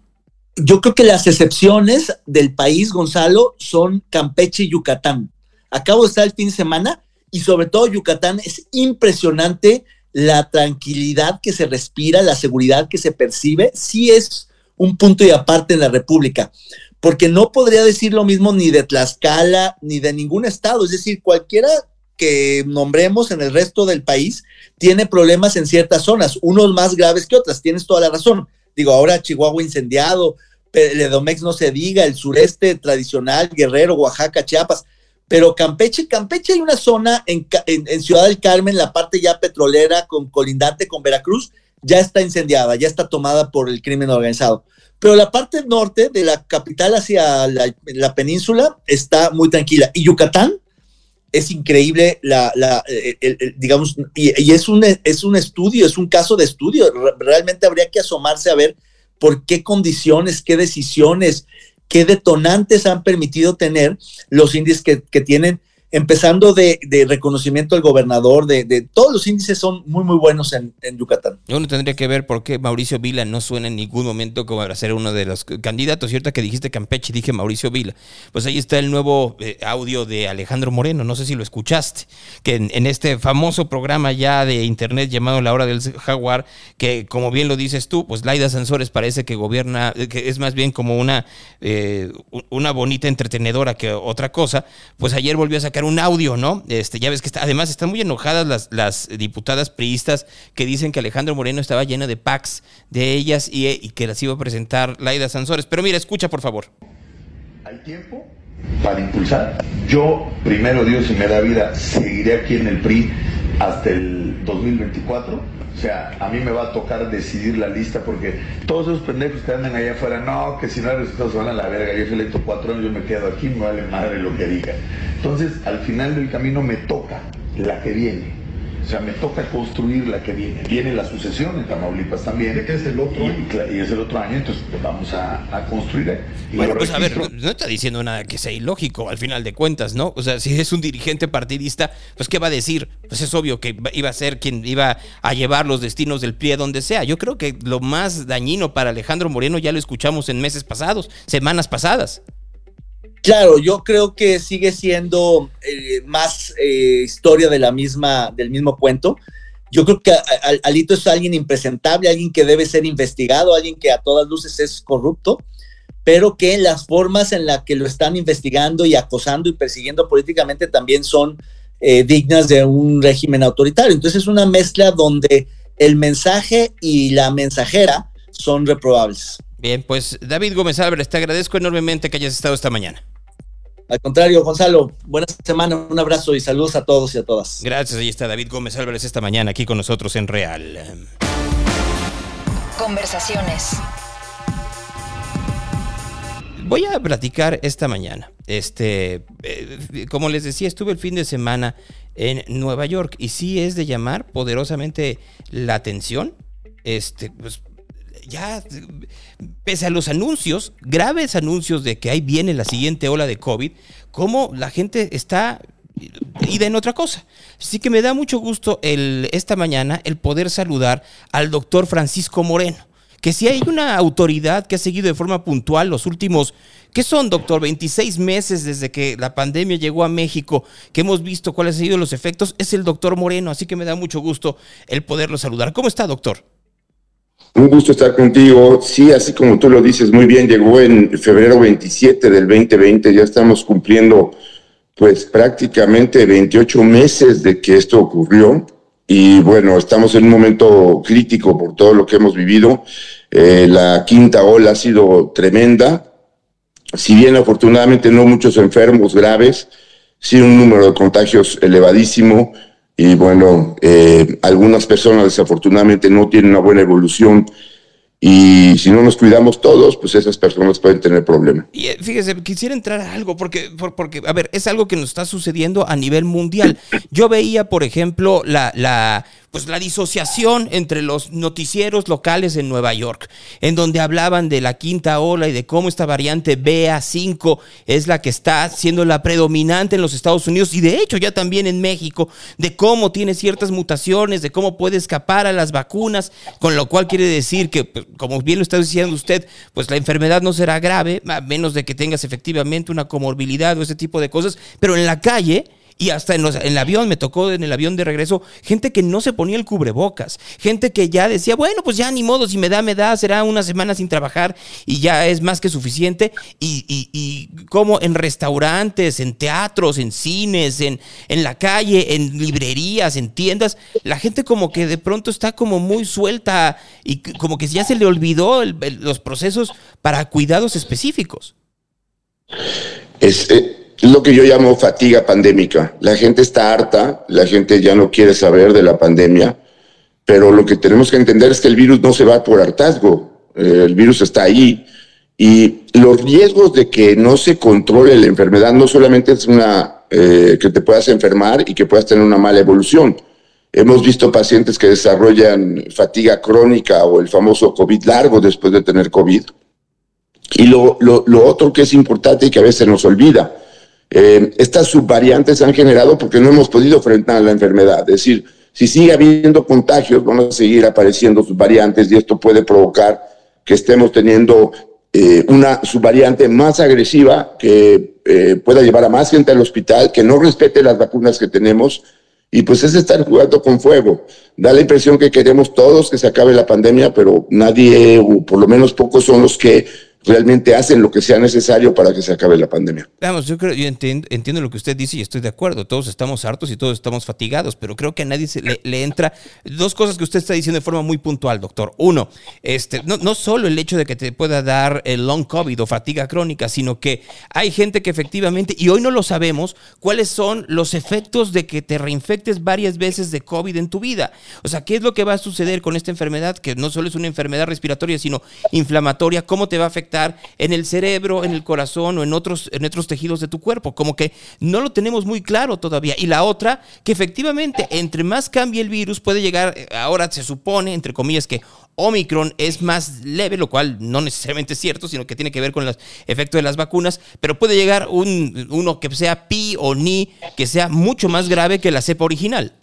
Yo creo que las excepciones del país, Gonzalo, son Campeche y Yucatán. Acabo de estar el fin de semana y sobre todo Yucatán es impresionante la tranquilidad que se respira, la seguridad que se percibe, sí es un punto y aparte en la República, porque no podría decir lo mismo ni de Tlaxcala ni de ningún estado, es decir, cualquiera que nombremos en el resto del país tiene problemas en ciertas zonas, unos más graves que otras, tienes toda la razón. Digo, ahora Chihuahua incendiado, el Edomex no se diga, el sureste tradicional, Guerrero, Oaxaca, Chiapas, pero Campeche, Campeche hay una zona en, en, en, Ciudad del Carmen, la parte ya petrolera con colindante con Veracruz, ya está incendiada, ya está tomada por el crimen organizado. Pero la parte norte de la capital hacia la, la península está muy tranquila. Y Yucatán, es increíble la, la el, el, digamos, y, y, es, un, es un estudio, es un caso de estudio. Realmente habría que asomarse a ver por qué condiciones, qué decisiones, qué detonantes han permitido tener los índices que, que tienen empezando de, reconocimiento del gobernador, de, todos los índices son muy, muy buenos en, en, Yucatán. Uno tendría que ver por qué Mauricio Vila no suena en ningún momento como para ser uno de los candidatos. Cierto que dijiste Campeche, dije Mauricio Vila. Pues ahí está el nuevo eh, audio de Alejandro Moreno, no sé si lo escuchaste, que en, este famoso programa ya de internet llamado La Hora del Jaguar, que como bien lo dices tú, pues Laida Sansores parece que gobierna, que es más bien como una, eh, una bonita entretenedora que otra cosa, pues ayer volvió a sacar un audio, ¿no? Este, ya ves que está, además están muy enojadas las, diputadas priistas que dicen que Alejandro Moreno estaba lleno de packs de ellas y, y que las iba a presentar Laida Sansores. Pero mira, escucha por favor. Hay tiempo para impulsar. Yo, primero Dios, si me da vida, seguiré aquí en el PRI hasta el 2024 o sea, a mí me va a tocar decidir la lista porque todos esos pendejos que andan allá afuera, no, que si no hay resultados van a la verga. Yo fui electo cuatro años, yo me quedo aquí, me vale madre lo que diga. Entonces, al final del camino me toca la que viene. O sea, me toca construir la que viene. Viene la sucesión en Tamaulipas también. que es el otro y, año. Y, es el otro año, entonces pues, vamos a, a construir. Y bueno, pues registro. a ver, no, no, está diciendo nada que sea ilógico al final de cuentas, ¿no? O sea, si es un dirigente partidista, pues ¿qué va a decir? Pues es obvio que iba a ser quien iba a llevar los destinos del PRI a donde sea. Yo creo que lo más dañino para Alejandro Moreno ya lo escuchamos en meses pasados, semanas pasadas. Claro, yo creo que sigue siendo eh, más eh, historia de la misma, del mismo cuento. Yo creo que Alito es alguien impresentable, alguien que debe ser investigado, alguien que a todas luces es corrupto, pero que las formas en las que lo están investigando y acosando y persiguiendo políticamente también son eh, dignas de un régimen autoritario. Entonces es una mezcla donde el mensaje y la mensajera son reprobables. Bien, pues David Gómez Álvarez, te agradezco enormemente que hayas estado esta mañana. Al contrario, Gonzalo, buena semana, un abrazo y saludos a todos y a todas. Gracias, ahí está David Gómez Álvarez esta mañana aquí con nosotros en Real. Conversaciones. Voy a platicar esta mañana. Este, eh, como les decía, estuve el fin de semana en Nueva York y sí es de llamar poderosamente la atención. Este, pues ya, pese a los anuncios, graves anuncios de que ahí viene la siguiente ola de COVID, cómo la gente está ida en otra cosa. Así que me da mucho gusto el, esta mañana el poder saludar al doctor Francisco Moreno, que si hay una autoridad que ha seguido de forma puntual los últimos, ¿qué son, doctor? 26 meses desde que la pandemia llegó a México, que hemos visto cuáles han sido los efectos, es el doctor Moreno, así que me da mucho gusto el poderlo saludar. ¿Cómo está, doctor? Un gusto estar contigo. Sí, así como tú lo dices muy bien, llegó en febrero 27 del 2020, ya estamos cumpliendo pues prácticamente 28 meses de que esto ocurrió y bueno, estamos en un momento crítico por todo lo que hemos vivido. Eh, la quinta ola ha sido tremenda, si bien afortunadamente no muchos enfermos graves, sí un número de contagios elevadísimo y bueno, eh, algunas personas desafortunadamente no tienen una buena evolución y si no nos cuidamos todos, pues esas personas pueden tener problemas. Y eh, fíjese, quisiera entrar a algo, porque, por- porque, a ver, es algo que nos está sucediendo a nivel mundial. Yo veía, por ejemplo, la, la, pues la disociación entre los noticieros locales en Nueva York, en donde hablaban de la quinta ola y de cómo esta variante BA5 es la que está siendo la predominante en los Estados Unidos y de hecho ya también en México, de cómo tiene ciertas mutaciones, de cómo puede escapar a las vacunas, con lo cual quiere decir que, pues, como bien lo está diciendo usted, pues la enfermedad no será grave, a menos de que tengas efectivamente una comorbilidad o ese tipo de cosas, pero en la calle... Y hasta en, el avión, me tocó en el avión de regreso, gente que no se ponía el cubrebocas, gente que ya decía, bueno, pues ya ni modo, si me da, me da, será una semana sin trabajar y ya es más que suficiente. Y, y, como en restaurantes, en teatros, en cines, en, en la calle, en librerías, en tiendas, la gente como que de pronto está como muy suelta y como que ya se le olvidó los procesos para cuidados específicos. Es eh, lo que yo llamo fatiga pandémica. La gente está harta, la gente ya no quiere saber de la pandemia, pero lo que tenemos que entender es que el virus no se va por hartazgo, eh, el virus está ahí y los riesgos de que no se controle la enfermedad no solamente es una eh, que te puedas enfermar y que puedas tener una mala evolución. Hemos visto pacientes que desarrollan fatiga crónica o el famoso COVID largo después de tener COVID. Y lo, lo, lo otro que es importante y que a veces nos olvida, eh, estas subvariantes han generado porque no hemos podido enfrentar la enfermedad. Es decir, si sigue habiendo contagios, van a seguir apareciendo subvariantes y esto puede provocar que estemos teniendo eh, una subvariante más agresiva que eh, pueda llevar a más gente al hospital, que no respete las vacunas que tenemos. Y pues es estar jugando con fuego. Da la impresión que queremos todos que se acabe la pandemia, pero nadie, o por lo menos pocos, son los que realmente hacen lo que sea necesario para que se acabe la pandemia. Vamos, yo creo, yo entiendo, lo que usted dice y estoy de acuerdo. Todos estamos hartos y todos estamos fatigados, pero creo que a nadie se le, le entra dos cosas que usted está diciendo de forma muy puntual, doctor. Uno, este, no, no solo el hecho de que te pueda dar el long COVID o fatiga crónica, sino que hay gente que efectivamente, y hoy no lo sabemos, cuáles son los efectos de que te reinfectes varias veces de COVID en tu vida. O sea, ¿qué es lo que va a suceder con esta enfermedad? Que no solo es una enfermedad respiratoria, sino inflamatoria. ¿Cómo te va a afectar en el cerebro, en el corazón o en otros, en otros tejidos de tu cuerpo? Como que no lo tenemos muy claro todavía. Y la otra, que efectivamente, entre más cambie el virus, puede llegar, eh, ahora se supone, entre comillas, que Omicron es más leve, lo cual no necesariamente es cierto, sino que tiene que ver con los efectos de las vacunas, pero puede llegar un, uno que sea pi o ni, que sea mucho más grave que la cepa original.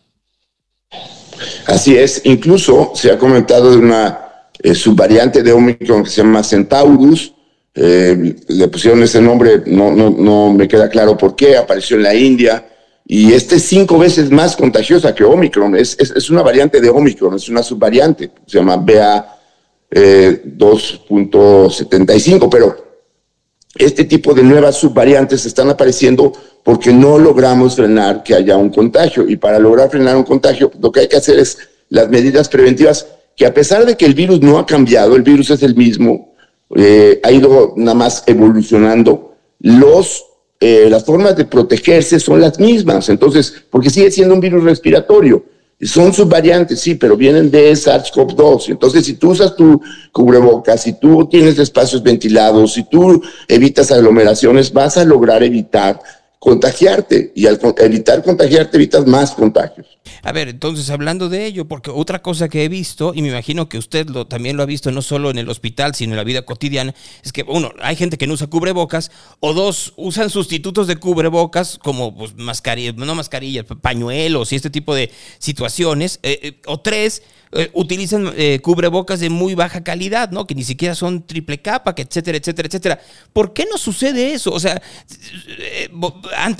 Así es, incluso se ha comentado de una eh, subvariante de Omicron que se llama Centaurus. Eh, le pusieron ese nombre, no, no, no me queda claro por qué, apareció en la India. Y este es cinco veces más contagiosa que Omicron. Es, es, una variante de Omicron, es una subvariante. Se llama BA eh, 2.75, pero este tipo de nuevas subvariantes están apareciendo porque no logramos frenar que haya un contagio. Y para lograr frenar un contagio, lo que hay que hacer es las medidas preventivas, que a pesar de que el virus no ha cambiado, el virus es el mismo, eh, ha ido nada más evolucionando, eh, las formas de protegerse son las mismas. Entonces, porque sigue siendo un virus respiratorio. Son subvariantes, sí, pero vienen de SARS-CoV-2. Entonces, si tú usas tu cubrebocas, si tú tienes espacios ventilados, si tú evitas aglomeraciones, vas a lograr evitar contagiarte. Y al evitar contagiarte, evitas más contagios. A ver, entonces hablando de ello, porque otra cosa que he visto, y me imagino que usted lo, también lo ha visto no solo en el hospital, sino en la vida cotidiana, es que, uno, hay gente que no usa cubrebocas, o dos, usan sustitutos de cubrebocas como pues, mascarillas, no mascarillas, pañuelos y este tipo de situaciones, eh, eh, o tres, eh, utilizan eh, cubrebocas de muy baja calidad, ¿no? Que ni siquiera son triple capa, que etcétera, etcétera, etcétera. ¿Por qué no sucede eso? O sea, eh,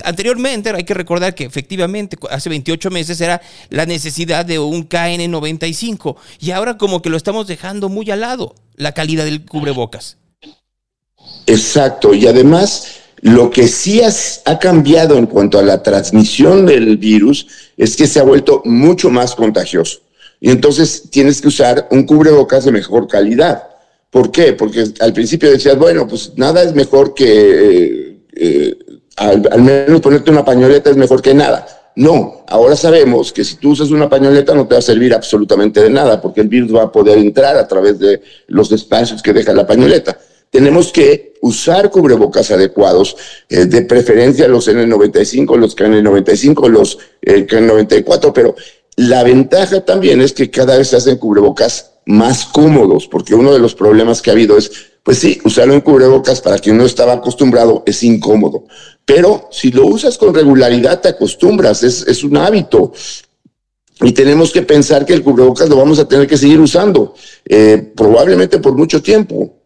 anteriormente hay que recordar que efectivamente hace 28 meses era la necesidad de un KN95 y ahora como que lo estamos dejando muy al lado, la calidad del cubrebocas. Exacto, y además lo que sí ha cambiado en cuanto a la transmisión del virus es que se ha vuelto mucho más contagioso. Y entonces tienes que usar un cubrebocas de mejor calidad. ¿Por qué? Porque al principio decías, bueno, pues nada es mejor que, eh, eh, al, menos ponerte una pañoleta es mejor que nada. No, ahora sabemos que si tú usas una pañoleta no te va a servir absolutamente de nada, porque el virus va a poder entrar a través de los espacios que deja la pañoleta tenemos que usar cubrebocas adecuados, eh, de preferencia los N95, los KN95, los eh, KN94, pero la ventaja también es que cada vez se hacen cubrebocas más cómodos, porque uno de los problemas que ha habido es, pues sí, usarlo en cubrebocas para quien no estaba acostumbrado es incómodo, pero si lo usas con regularidad te acostumbras, es, es un hábito. Y tenemos que pensar que el cubrebocas lo vamos a tener que seguir usando, eh, probablemente por mucho tiempo.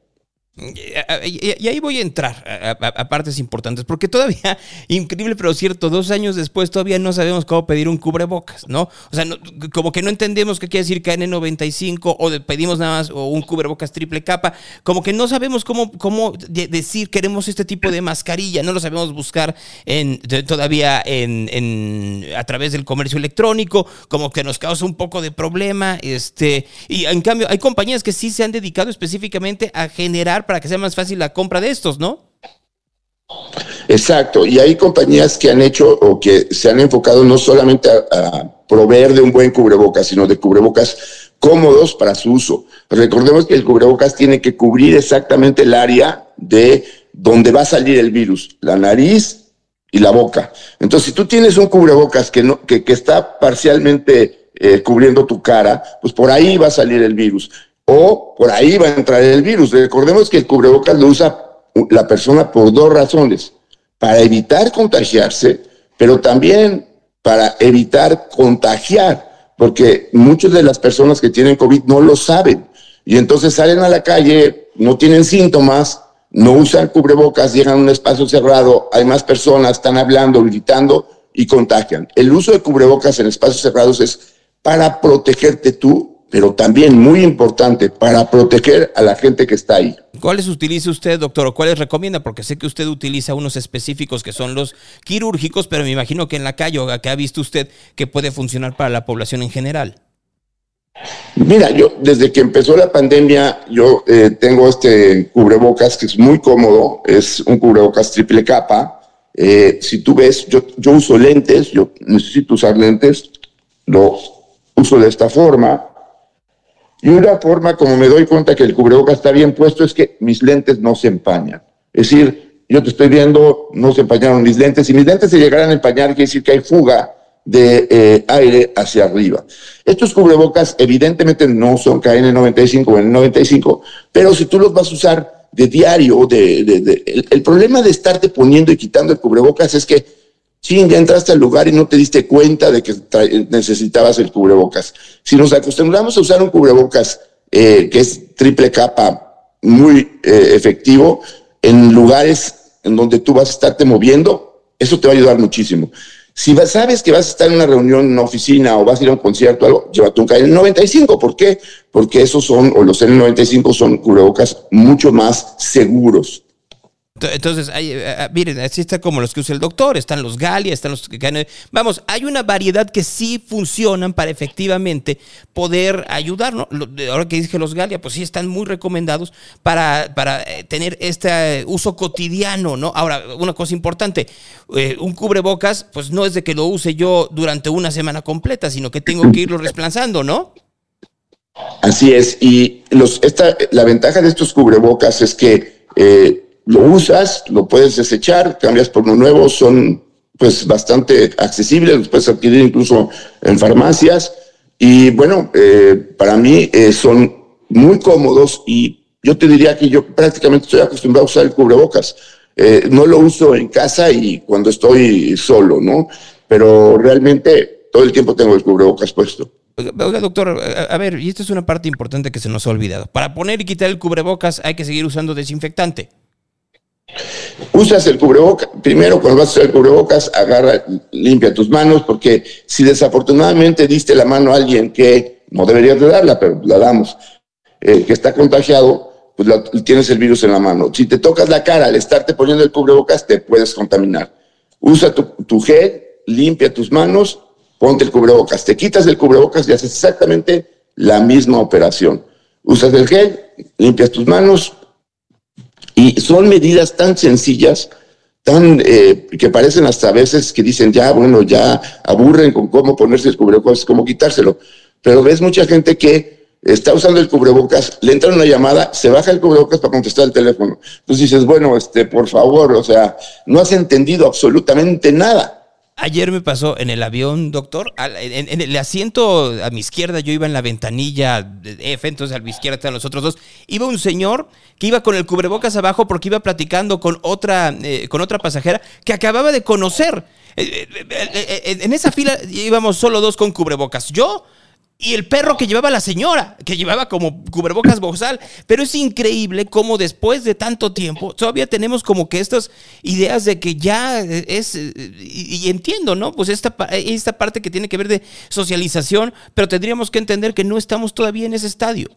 Y, ahí voy a entrar a, partes importantes, porque todavía, increíble pero cierto, dos años después todavía no sabemos cómo pedir un cubrebocas, ¿no? O sea, como que no entendemos qué quiere decir KN95 o pedimos nada más o un cubrebocas triple capa, como que no sabemos cómo, cómo de- decir queremos este tipo de mascarilla, no lo sabemos buscar en, todavía en- a través del comercio electrónico, como que nos causa un poco de problema, este, y en cambio hay compañías que sí se han dedicado específicamente a generar para que sea más fácil la compra de estos, ¿no? Exacto, y hay compañías que han hecho o que se han enfocado no solamente a, proveer de un buen cubrebocas, sino de cubrebocas cómodos para su uso. Recordemos que el cubrebocas tiene que cubrir exactamente el área de donde va a salir el virus, la nariz y la boca. Entonces, si tú tienes un cubrebocas que, no, que, que está parcialmente eh, cubriendo tu cara, pues por ahí va a salir el virus. O por ahí va a entrar el virus. Recordemos que el cubrebocas lo usa la persona por dos razones. Para evitar contagiarse, pero también para evitar contagiar, porque muchas de las personas que tienen COVID no lo saben. Y entonces salen a la calle, no tienen síntomas, no usan cubrebocas, llegan a un espacio cerrado, hay más personas, están hablando, gritando y contagian. El uso de cubrebocas en espacios cerrados es para protegerte tú, pero también muy importante, para proteger a la gente que está ahí. ¿Cuáles utiliza usted, doctor, o cuáles recomienda? Porque sé que usted utiliza unos específicos que son los quirúrgicos, pero me imagino que en la calle o que ha visto usted que puede funcionar para la población en general. Mira, yo desde que empezó la pandemia, yo eh, tengo este cubrebocas que es muy cómodo, es un cubrebocas triple capa. Eh, si tú ves, yo, yo uso lentes, yo necesito usar lentes, lo uso de esta forma. Y una forma como me doy cuenta que el cubrebocas está bien puesto es que mis lentes no se empañan. Es decir, yo te estoy viendo, no se empañaron mis lentes. Si mis lentes se llegaran a empañar, quiere decir que hay fuga de eh, aire hacia arriba. Estos cubrebocas evidentemente no son KN95 o N95, pero si tú los vas a usar de diario, de, el, el problema de estarte poniendo y quitando el cubrebocas es que, sí, ya entraste al lugar y no te diste cuenta de que necesitabas el cubrebocas. Si nos acostumbramos a usar un cubrebocas eh, que es triple capa, muy eh, efectivo, en lugares en donde tú vas a estarte moviendo, eso te va a ayudar muchísimo. Si sabes que vas a estar en una reunión, en una oficina o vas a ir a un concierto, algo, llévate un KN95. ¿Por qué? Porque esos son, o los N95 son cubrebocas mucho más seguros. Ent- Entonces, hay, eh, eh, miren, así está como los que usa el doctor, están los Galia, están los que Vamos, hay una variedad que sí funcionan para efectivamente poder ayudar, ¿no? Ahora que dije los Galia, pues sí están muy recomendados para, para eh, tener este uso cotidiano, ¿no? Ahora, una cosa importante, un cubrebocas, pues no es de que lo use yo durante una semana completa, sino que tengo que irlo reemplazando, ¿no? Así es, y los, esta, la ventaja de estos cubrebocas es que eh, lo usas, lo puedes desechar, cambias por uno nuevo, son pues bastante accesibles, los puedes adquirir incluso en farmacias y bueno, eh, para mí eh, son muy cómodos y yo te diría que yo prácticamente estoy acostumbrado a usar el cubrebocas. Eh, no lo uso en casa y cuando estoy solo, ¿no? Pero realmente todo el tiempo tengo el cubrebocas puesto. Oiga, doctor, a ver, y esta es una parte importante que se nos ha olvidado. Para poner y quitar el cubrebocas hay que seguir usando desinfectante. Usas el cubrebocas, primero cuando vas a usar el cubrebocas, agarra, limpia tus manos, porque si desafortunadamente diste la mano a alguien que no deberías de darla, pero la damos, eh, que está contagiado, pues tienes el virus en la mano. Si te tocas la cara al estarte poniendo el cubrebocas, te puedes contaminar. Usa tu, tu gel, limpia tus manos, ponte el cubrebocas. Te quitas el cubrebocas y haces exactamente la misma operación. Usas el gel, limpias tus manos, y son medidas tan sencillas, tan eh, que parecen hasta a veces que dicen ya, bueno, ya aburren con cómo ponerse el cubrebocas, cómo quitárselo. Pero ves mucha gente que está usando el cubrebocas, le entra una llamada, se baja el cubrebocas para contestar el teléfono. Entonces dices, bueno, este, por favor, o sea, no has entendido absolutamente nada. Ayer me pasó en el avión, doctor, en, en el asiento a mi izquierda, yo iba en la ventanilla F, entonces a mi izquierda están los otros dos. Iba un señor que iba con el cubrebocas abajo porque iba platicando con otra, eh, con otra pasajera que acababa de conocer. Eh, eh, eh, en esa fila íbamos solo dos con cubrebocas. Yo y el perro que llevaba la señora, que llevaba como cubrebocas bozal. Pero es increíble cómo después de tanto tiempo todavía tenemos como que estas ideas de que ya es, y, y entiendo, ¿no? Pues esta, esta parte que tiene que ver de socialización, pero tendríamos que entender que no estamos todavía en ese estadio.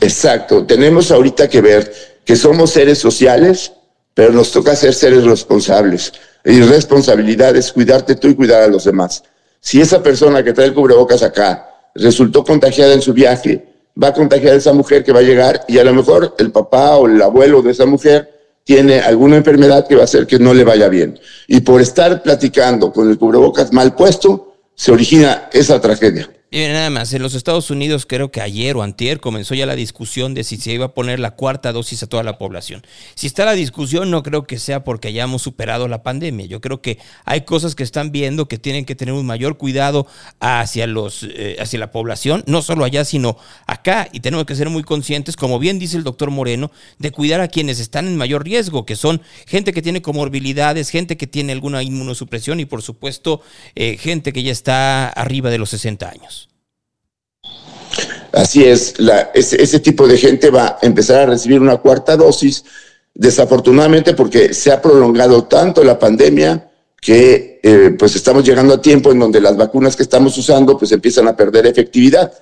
Exacto, tenemos ahorita que ver que somos seres sociales, pero nos toca ser seres responsables. Y responsabilidad es cuidarte tú y cuidar a los demás. Si esa persona que trae el cubrebocas acá resultó contagiada en su viaje, va a contagiar a esa mujer que va a llegar y a lo mejor el papá o el abuelo de esa mujer tiene alguna enfermedad que va a hacer que no le vaya bien. Y por estar platicando con el cubrebocas mal puesto, se origina esa tragedia. Y nada más, en los Estados Unidos creo que ayer o antier comenzó ya la discusión de si se iba a poner la cuarta dosis a toda la población. Si está la discusión, no creo que sea porque hayamos superado la pandemia. Yo creo que hay cosas que están viendo que tienen que tener un mayor cuidado hacia, los, eh, hacia la población, no solo allá, sino acá. Y tenemos que ser muy conscientes, como bien dice el doctor Moreno, de cuidar a quienes están en mayor riesgo, que son gente que tiene comorbilidades, gente que tiene alguna inmunosupresión y por supuesto eh, gente que ya está arriba de los 60 años. Así es, la- ese, tipo de gente va a empezar a recibir una cuarta dosis, desafortunadamente porque se ha prolongado tanto la pandemia que eh, pues estamos llegando a tiempo en donde las vacunas que estamos usando pues empiezan a perder efectividad.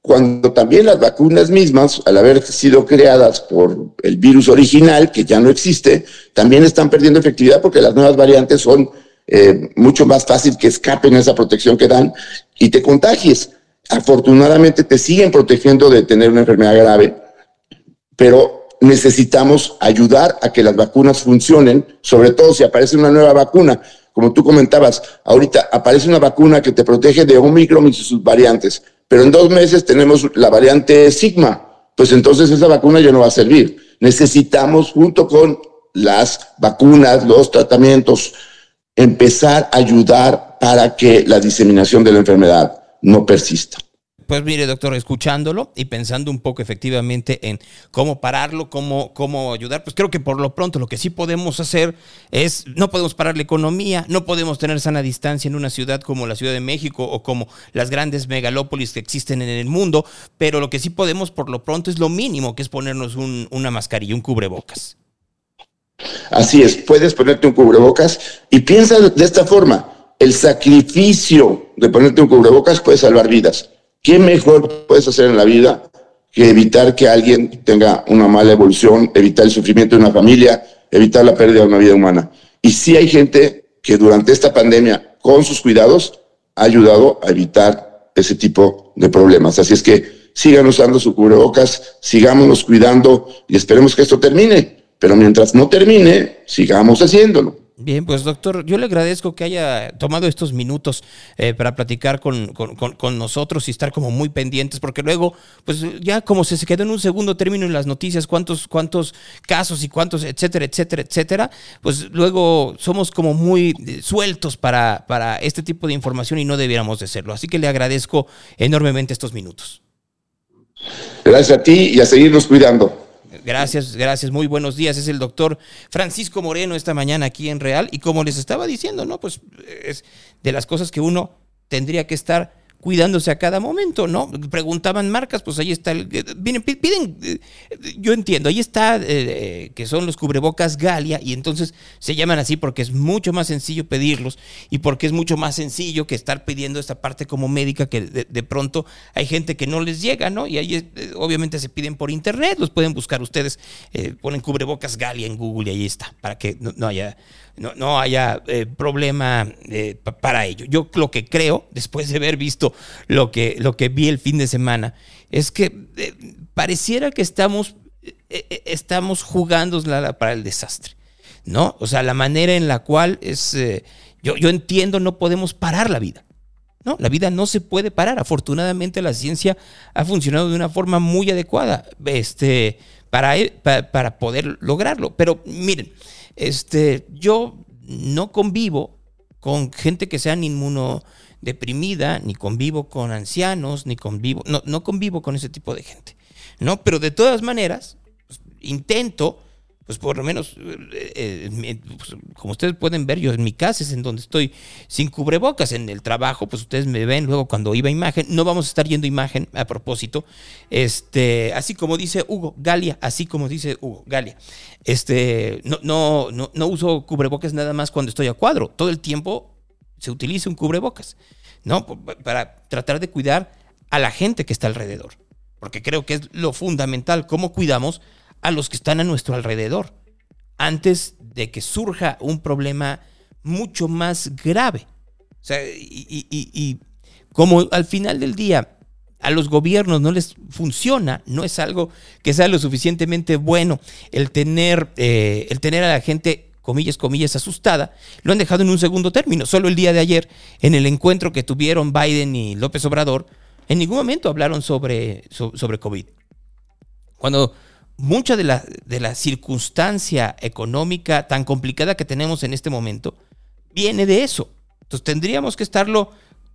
Cuando también las vacunas mismas, al haber sido creadas por el virus original, que ya no existe, también están perdiendo efectividad porque las nuevas variantes son eh, mucho más fácil que escapen esa protección que dan y te contagies. Afortunadamente te siguen protegiendo de tener una enfermedad grave, pero necesitamos ayudar a que las vacunas funcionen, sobre todo si aparece una nueva vacuna. Como tú comentabas, ahorita aparece una vacuna que te protege de Omicron y sus variantes, pero en dos meses tenemos la variante Sigma, pues entonces esa vacuna ya no va a servir. Necesitamos, junto con las vacunas, los tratamientos, empezar a ayudar para que la diseminación de la enfermedad no persista. Pues mire, doctor, escuchándolo y pensando un poco efectivamente en cómo pararlo, cómo, cómo ayudar, pues creo que por lo pronto lo que sí podemos hacer es, no podemos parar la economía, no podemos tener sana distancia en una ciudad como la Ciudad de México o como las grandes megalópolis que existen en el mundo, pero lo que sí podemos por lo pronto es lo mínimo, que es ponernos un- una mascarilla, un cubrebocas. Así es, puedes ponerte un cubrebocas y piensa de esta forma, el sacrificio de ponerte un cubrebocas puede salvar vidas. ¿Qué mejor puedes hacer en la vida que evitar que alguien tenga una mala evolución, evitar el sufrimiento de una familia, evitar la pérdida de una vida humana. Y sí hay gente que durante esta pandemia, con sus cuidados, ha ayudado a evitar ese tipo de problemas. Así es que sigan usando su cubrebocas, sigámonos cuidando y esperemos que esto termine. Pero mientras no termine, sigamos haciéndolo. Bien, pues doctor, yo le agradezco que haya tomado estos minutos eh, para platicar con, con- nosotros y estar como muy pendientes, porque luego, pues ya como se, se quedó en un segundo término en las noticias, cuántos, cuántos casos y cuántos, etcétera, etcétera, etcétera, pues luego somos como muy eh, sueltos para, para este tipo de información y no debiéramos de serlo. Así que le agradezco enormemente estos minutos. Gracias a ti y a seguirnos cuidando. Gracias, gracias, muy buenos días. Es el doctor Francisco Moreno esta mañana aquí en Real. Y como les estaba diciendo, ¿no? Pues es de las cosas que uno tendría que estar cuidándose a cada momento, ¿no? Preguntaban marcas, pues ahí está el. eh, piden, eh, yo entiendo, ahí está eh, que son los cubrebocas Galia, y entonces se llaman así porque es mucho más sencillo pedirlos y porque es mucho más sencillo que estar pidiendo esta parte como médica que de, pronto hay gente que no les llega, ¿no? Y ahí obviamente se piden por internet, los pueden buscar ustedes, eh, ponen cubrebocas Galia en Google y ahí está, para que no haya no, no haya eh, problema eh, pa- para ello. Yo lo que creo, después de haber visto lo que, lo que vi el fin de semana, es que eh, pareciera que estamos, estamos jugando para el desastre. ¿No? O sea, la manera en la cual es. yo, yo entiendo, no podemos parar la vida. ¿no? La vida no se puede parar. Afortunadamente la ciencia ha funcionado de una forma muy adecuada este, para, pa- para poder lograrlo. Pero miren, este, yo no convivo con gente que sea inmunodeprimida, ni convivo con ancianos, ni convivo, no, no convivo con ese tipo de gente. ¿no? Pero de todas maneras, pues, intento pues por lo menos, eh, eh, pues, como ustedes pueden ver, yo en mi casa es en donde estoy sin cubrebocas. En el trabajo, pues ustedes me ven luego cuando iba imagen. No vamos a estar yendo imagen a propósito. Este, así como dice Hugo, Galia, así como dice Hugo, Galia. Este, no, no, no, no uso cubrebocas nada más cuando estoy a cuadro. Todo el tiempo se utiliza un cubrebocas, ¿no? Para tratar de cuidar a la gente que está alrededor. Porque creo que es lo fundamental, cómo cuidamos a los que están a nuestro alrededor, antes de que surja un problema mucho más grave. O sea, y, y- y- y como al final del día a los gobiernos no les funciona, no es algo que sea lo suficientemente bueno el tener, eh, el tener a la gente, comillas, comillas, asustada, lo han dejado en un segundo término. Solo el día de ayer, en el encuentro que tuvieron Biden y López Obrador, en ningún momento hablaron sobre, so- sobre COVID cuando mucha de la, de la circunstancia económica tan complicada que tenemos en este momento viene de eso. Entonces tendríamos que estarlo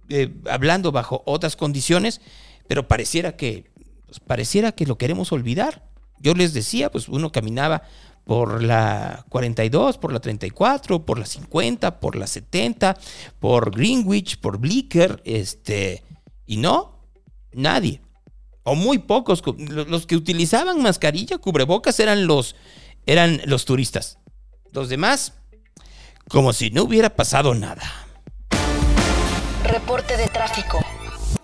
eh, hablando bajo otras condiciones, pero pareciera que, pues, pareciera que lo queremos olvidar. Yo les decía, pues uno caminaba por la 42, por la 34, por la 50, por la 70, por Greenwich, por Bleecker, este, y no, nadie o muy pocos, los que utilizaban mascarilla, cubrebocas, eran los, eran los turistas. Los demás, como si no hubiera pasado nada. Reporte de tráfico.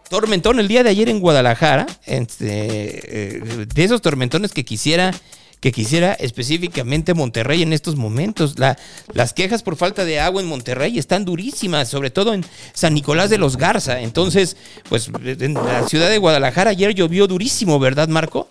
Tormentón el día de ayer en Guadalajara, este, eh, de esos tormentones que quisiera que quisiera específicamente Monterrey en estos momentos. La- las quejas por falta de agua en Monterrey están durísimas, sobre todo en San Nicolás de los Garza. Entonces, pues en la ciudad de Guadalajara ayer llovió durísimo, ¿verdad, Marco?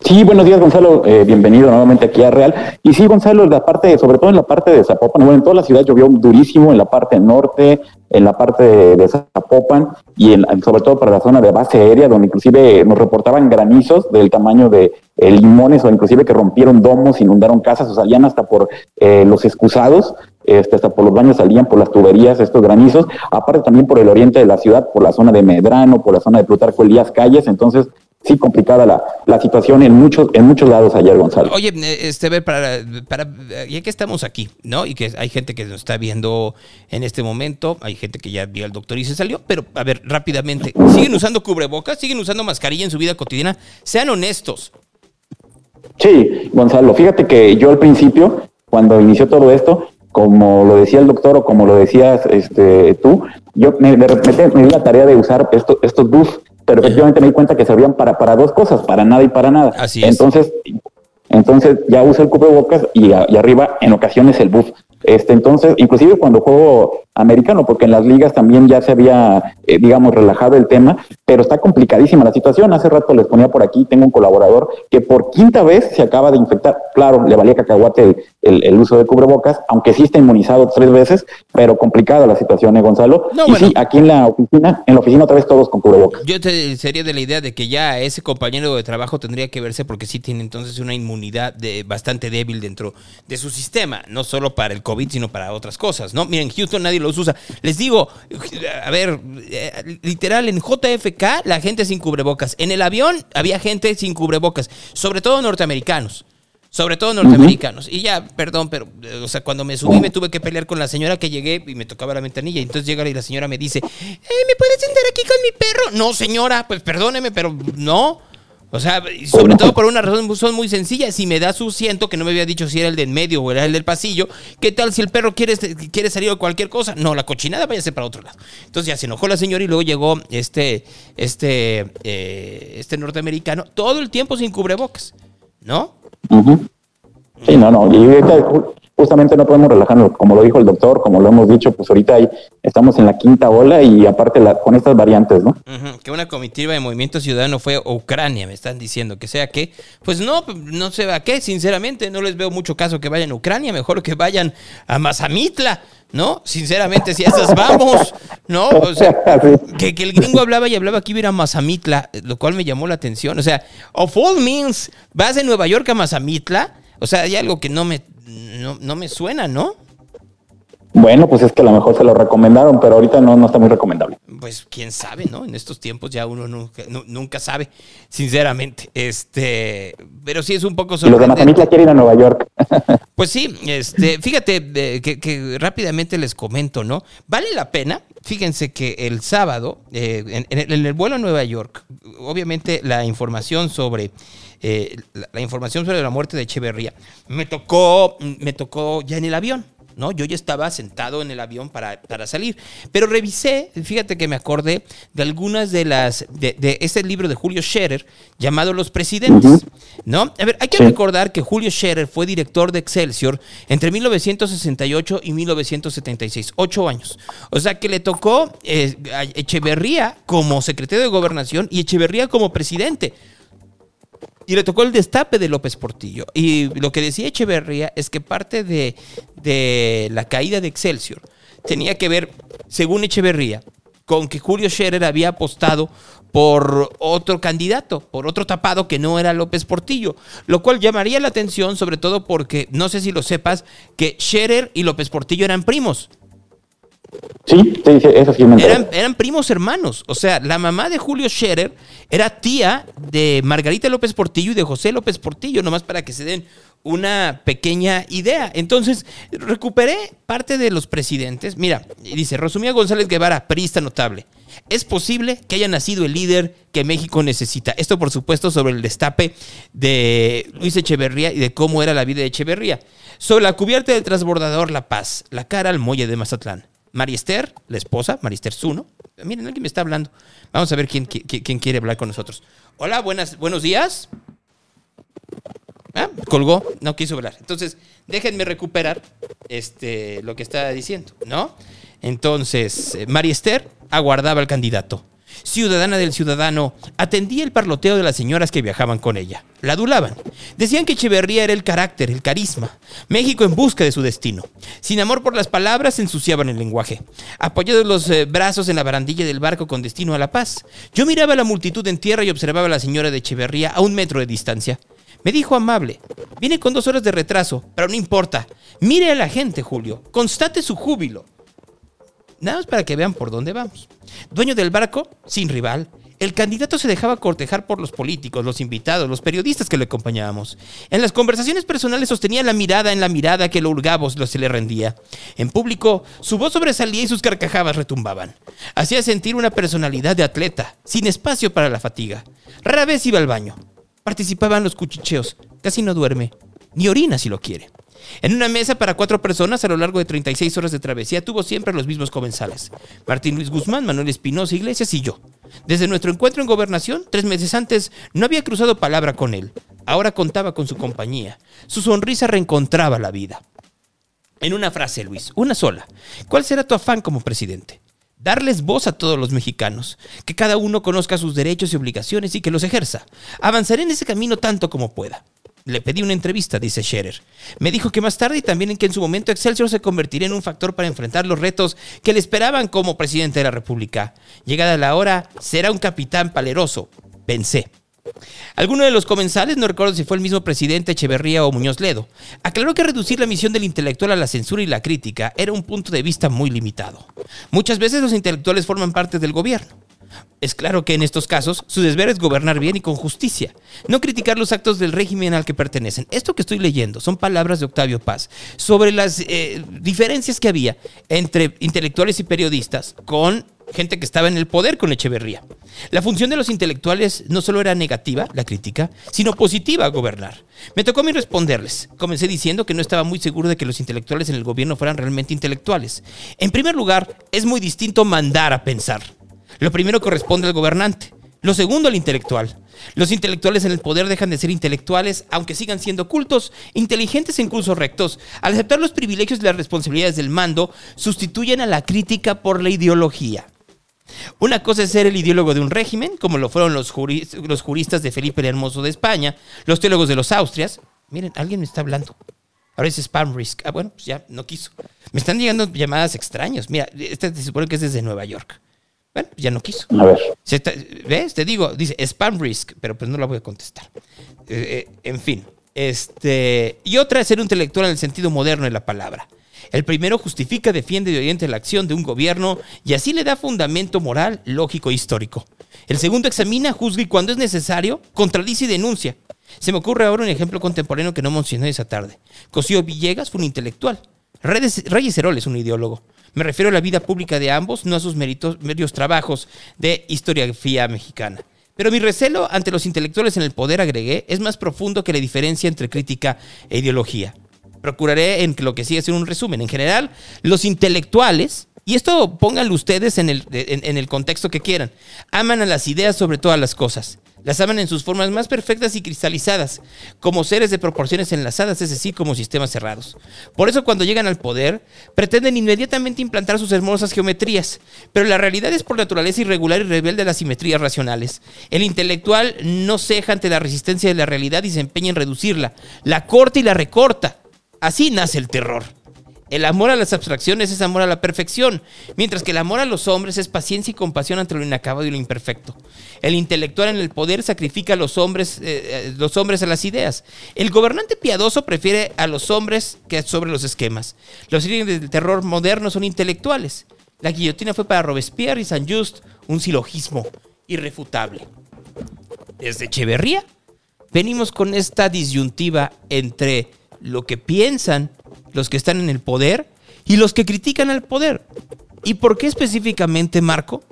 Sí, buenos días, Gonzalo. Eh, bienvenido nuevamente aquí a Real. Y sí, Gonzalo, la parte, sobre todo en la parte de Zapopan, bueno, en toda la ciudad llovió durísimo, en la parte norte, en la parte de, Zapopan y en, sobre todo para la zona de base aérea, donde inclusive nos reportaban granizos del tamaño de eh, limones o inclusive que rompieron domos, inundaron casas, o salían hasta por eh, los excusados. Este, hasta por los baños salían por las tuberías estos granizos, aparte también por el oriente de la ciudad, por la zona de Medrano, por la zona de Plutarco Elías Calles, entonces sí complicada la, la situación en muchos, en muchos lados ayer, Gonzalo. Oye, eh, este, ver, para, para, ya que estamos aquí, ¿no? Y que hay gente que nos está viendo en este momento, hay gente que ya vio al doctor y se salió, pero a ver, rápidamente, ¿siguen usando cubrebocas? ¿Siguen usando mascarilla en su vida cotidiana? Sean honestos. Sí, Gonzalo, fíjate que yo al principio, cuando inició todo esto, como lo decía el doctor o como lo decías este, tú, yo me, de repente me di la tarea de usar esto- estos buffs pero efectivamente me di cuenta que servían para, para dos cosas, para nada y para nada. Así es. Entonces, entonces ya uso el cubrebocas y, a- y arriba en ocasiones el buff. Este, entonces, inclusive cuando juego americano, porque en las ligas también ya se había, eh, digamos, relajado el tema, pero está complicadísima la situación. Hace rato les ponía por aquí, tengo un colaborador que por quinta vez se acaba de infectar. Claro, le valía cacahuate el, el- el uso de cubrebocas, aunque sí está inmunizado tres veces, pero complicada la situación, ¿eh, Gonzalo? No, y bueno. sí, aquí en la oficina, en la oficina otra vez todos con cubrebocas. Yo te sería de la idea de que ya ese compañero de trabajo tendría que verse porque sí tiene entonces una inmunidad de, bastante débil dentro de su sistema, no solo para el COVID, sino para otras cosas, ¿no? Miren, Houston nadie los usa. Les digo, a ver, eh, literal, en JFK la gente sin cubrebocas. En el avión había gente sin cubrebocas, sobre todo norteamericanos. Sobre todo norteamericanos. Y ya, perdón, pero, eh, o sea, cuando me subí me tuve que pelear con la señora que llegué y me tocaba la ventanilla. Y entonces llega y la señora me dice, "Eh, ¿me puedes sentar aquí con mi perro? No, señora, pues perdóneme, pero no. O sea, sobre todo por una razón son muy sencilla. Si me da su asiento, que no me había dicho si era el del medio o era el del pasillo, ¿qué tal si el perro quiere, quiere salir o cualquier cosa? No, la cochinada váyase para otro lado. Entonces ya se enojó la señora y luego llegó este, este, eh, este norteamericano todo el tiempo sin cubrebocas, ¿no? Sí, no, no. Y justamente no podemos relajarnos, como lo dijo el doctor, como lo hemos dicho, pues ahorita hay, estamos en la quinta ola y aparte la, con estas variantes, ¿no? Que una comitiva de Movimiento Ciudadano fue a Ucrania, me están diciendo que sea que, pues no, no sé a qué, sinceramente, no les veo mucho caso que vayan a Ucrania, mejor que vayan a Mazamitla, ¿no? Sinceramente, si a esas vamos, ¿no? O sea, Sí. que, que el gringo hablaba y hablaba que iba a ir a Mazamitla, lo cual me llamó la atención. O sea, of all means, vas de Nueva York a Mazamitla, o sea, hay algo que no me, no, no me suena, ¿no? Bueno, pues es que a lo mejor se lo recomendaron, pero ahorita no, no está muy recomendable. Pues quién sabe, ¿no? En estos tiempos ya uno nunca, nu- nunca sabe, sinceramente. Este, pero sí es un poco Y los de sorprendente. Mazamitla quieren ir a Nueva York. Pues sí, este, fíjate eh, que, que rápidamente les comento, ¿no? Vale la pena. Fíjense que el sábado, eh, en, en el- en el vuelo a Nueva York, obviamente la información sobre eh, la, la información sobre la muerte de Echeverría me tocó, me tocó ya en el avión. ¿no? Yo ya estaba sentado en el avión para, para salir. Pero revisé, fíjate que me acordé de algunas de las, de, de ese libro de Julio Scherer llamado Los Presidentes, ¿no? A ver, hay que recordar que Julio Scherer fue director de Excelsior entre 1968 y 1976, ocho años. O sea que le tocó eh, a Echeverría como secretario de Gobernación y Echeverría como presidente. Y le tocó el destape de López Portillo. Y lo que decía Echeverría es que parte de, de la caída de Excelsior tenía que ver, según Echeverría, con que Julio Scherer había apostado por otro candidato, por otro tapado que no era López Portillo, lo cual llamaría la atención sobre todo porque, no sé si lo sepas, que Scherer y López Portillo eran primos. Sí. Eran, primos hermanos. O sea, la mamá de Julio Scherer era tía de Margarita López Portillo y de José López Portillo, nomás para que se den una pequeña idea. Entonces, recuperé parte de los presidentes. Mira, dice, resumía González Guevara, perista notable. Es posible que haya nacido el líder que México necesita. Esto, por supuesto, sobre el destape de Luis Echeverría y de cómo era la vida de Echeverría. Sobre la cubierta del transbordador La Paz, la cara al muelle de Mazatlán. María Esther, la esposa, María Esther Zuno. Miren, alguien me está hablando. Vamos a ver quién, quién, quién quiere hablar con nosotros. Hola, buenas, buenos días. Ah, colgó, no quiso hablar. Entonces, déjenme recuperar este, lo que estaba diciendo, ¿no? Entonces, eh, María Esther aguardaba al candidato. Ciudadana del ciudadano, atendía el parloteo de las señoras que viajaban con ella. La adulaban. Decían que Echeverría era el carácter, el carisma. México en busca de su destino. Sin amor por las palabras, ensuciaban el lenguaje. Apoyados los eh, brazos en la barandilla del barco con destino a la paz. Yo miraba a la multitud en tierra y observaba a la señora de Echeverría a un metro de distancia. Me dijo amable, viene con dos horas de retraso, pero no importa. Mire a la gente, Julio, constate su júbilo. Nada más para que vean por dónde vamos. Dueño del barco, sin rival. El candidato se dejaba cortejar por los políticos, los invitados, los periodistas que le acompañábamos. En las conversaciones personales sostenía la mirada en la mirada que lo hurgabos lo se le rendía. En público, su voz sobresalía y sus carcajadas retumbaban. Hacía sentir una personalidad de atleta, sin espacio para la fatiga. Rara vez iba al baño. Participaba en los cuchicheos. Casi no duerme. Ni orina si lo quiere. En una mesa para cuatro personas a lo largo de 36 horas de travesía tuvo siempre los mismos comensales. Martín Luis Guzmán, Manuel Espinosa Iglesias y yo. Desde nuestro encuentro en gobernación, tres meses antes, no había cruzado palabra con él. Ahora contaba con su compañía. Su sonrisa reencontraba la vida. En una frase, Luis, una sola. ¿Cuál será tu afán como presidente? Darles voz a todos los mexicanos, que cada uno conozca sus derechos y obligaciones y que los ejerza. Avanzaré en ese camino tanto como pueda. Le pedí una entrevista, dice Scherer. Me dijo que más tarde y también en que en su momento Excelsior se convertiría en un factor para enfrentar los retos que le esperaban como presidente de la República. Llegada la hora, será un capitán paleroso. Pensé. Alguno de los comensales, no recuerdo si fue el mismo presidente Echeverría o Muñoz Ledo, aclaró que reducir la misión del intelectual a la censura y la crítica era un punto de vista muy limitado. Muchas veces los intelectuales forman parte del gobierno. Es claro que en estos casos su deber es gobernar bien y con justicia, no criticar los actos del régimen al que pertenecen. Esto que estoy leyendo son palabras de Octavio Paz sobre las eh, diferencias que había entre intelectuales y periodistas con gente que estaba en el poder con Echeverría. La función de los intelectuales no solo era negativa, la crítica, sino positiva gobernar. Me tocó a mí responderles. Comencé diciendo que no estaba muy seguro de que los intelectuales en el gobierno fueran realmente intelectuales. En primer lugar, es muy distinto mandar a pensar. Lo primero corresponde al gobernante. Lo segundo al intelectual. Los intelectuales en el poder dejan de ser intelectuales, aunque sigan siendo cultos, inteligentes e incluso rectos. Al aceptar los privilegios y las responsabilidades del mando, sustituyen a la crítica por la ideología. Una cosa es ser el ideólogo de un régimen, como lo fueron los, juris- los juristas de Felipe el Hermoso de España, los teólogos de los Austrias. Miren, alguien me está hablando. Ahora es spam risk. Ah, bueno, pues ya no quiso. Me están llegando llamadas extrañas. Mira, este se supone que es desde Nueva York. Bueno, pues ya no quiso. A ver. Se está- ¿Ves? Te digo, dice spam risk, pero pues no la voy a contestar. Eh, eh, en fin. Este, y otra es ser un intelectual en el sentido moderno de la palabra. El primero justifica, defiende y orienta la acción de un gobierno y así le da fundamento moral, lógico e histórico. El segundo examina, juzga y cuando es necesario, contradice y denuncia. Se me ocurre ahora un ejemplo contemporáneo que no mencioné esa tarde. Cosío Villegas fue un intelectual. Reyes, Reyes Heroles, un ideólogo. Me refiero a la vida pública de ambos, no a sus méritos, medios trabajos de historiografía mexicana. Pero mi recelo ante los intelectuales en el poder, agregué, es más profundo que la diferencia entre crítica e ideología. Procuraré en lo que sigue ser un resumen. En general, los intelectuales, y esto pónganlo ustedes en el, en el contexto que quieran, aman a las ideas sobre todas las cosas. Las aman en sus formas más perfectas y cristalizadas, como seres de proporciones enlazadas, es decir, como sistemas cerrados. Por eso cuando llegan al poder, pretenden inmediatamente implantar sus hermosas geometrías, pero la realidad es por naturaleza irregular y rebelde a las simetrías racionales. El intelectual no ceja ante la resistencia de la realidad y se empeña en reducirla, la corta y la recorta. Así nace el terror. El amor a las abstracciones es amor a la perfección, mientras que el amor a los hombres es paciencia y compasión ante lo inacabado y lo imperfecto. El intelectual en el poder sacrifica a los hombres, eh, eh, los hombres a las ideas. El gobernante piadoso prefiere a los hombres que sobre los esquemas. Los líderes del terror moderno son intelectuales. La guillotina fue para Robespierre y Saint-Just un silogismo irrefutable. Desde Echeverría venimos con esta disyuntiva entre lo que piensan los que están en el poder y los que critican al poder. ¿Y por qué específicamente Marco?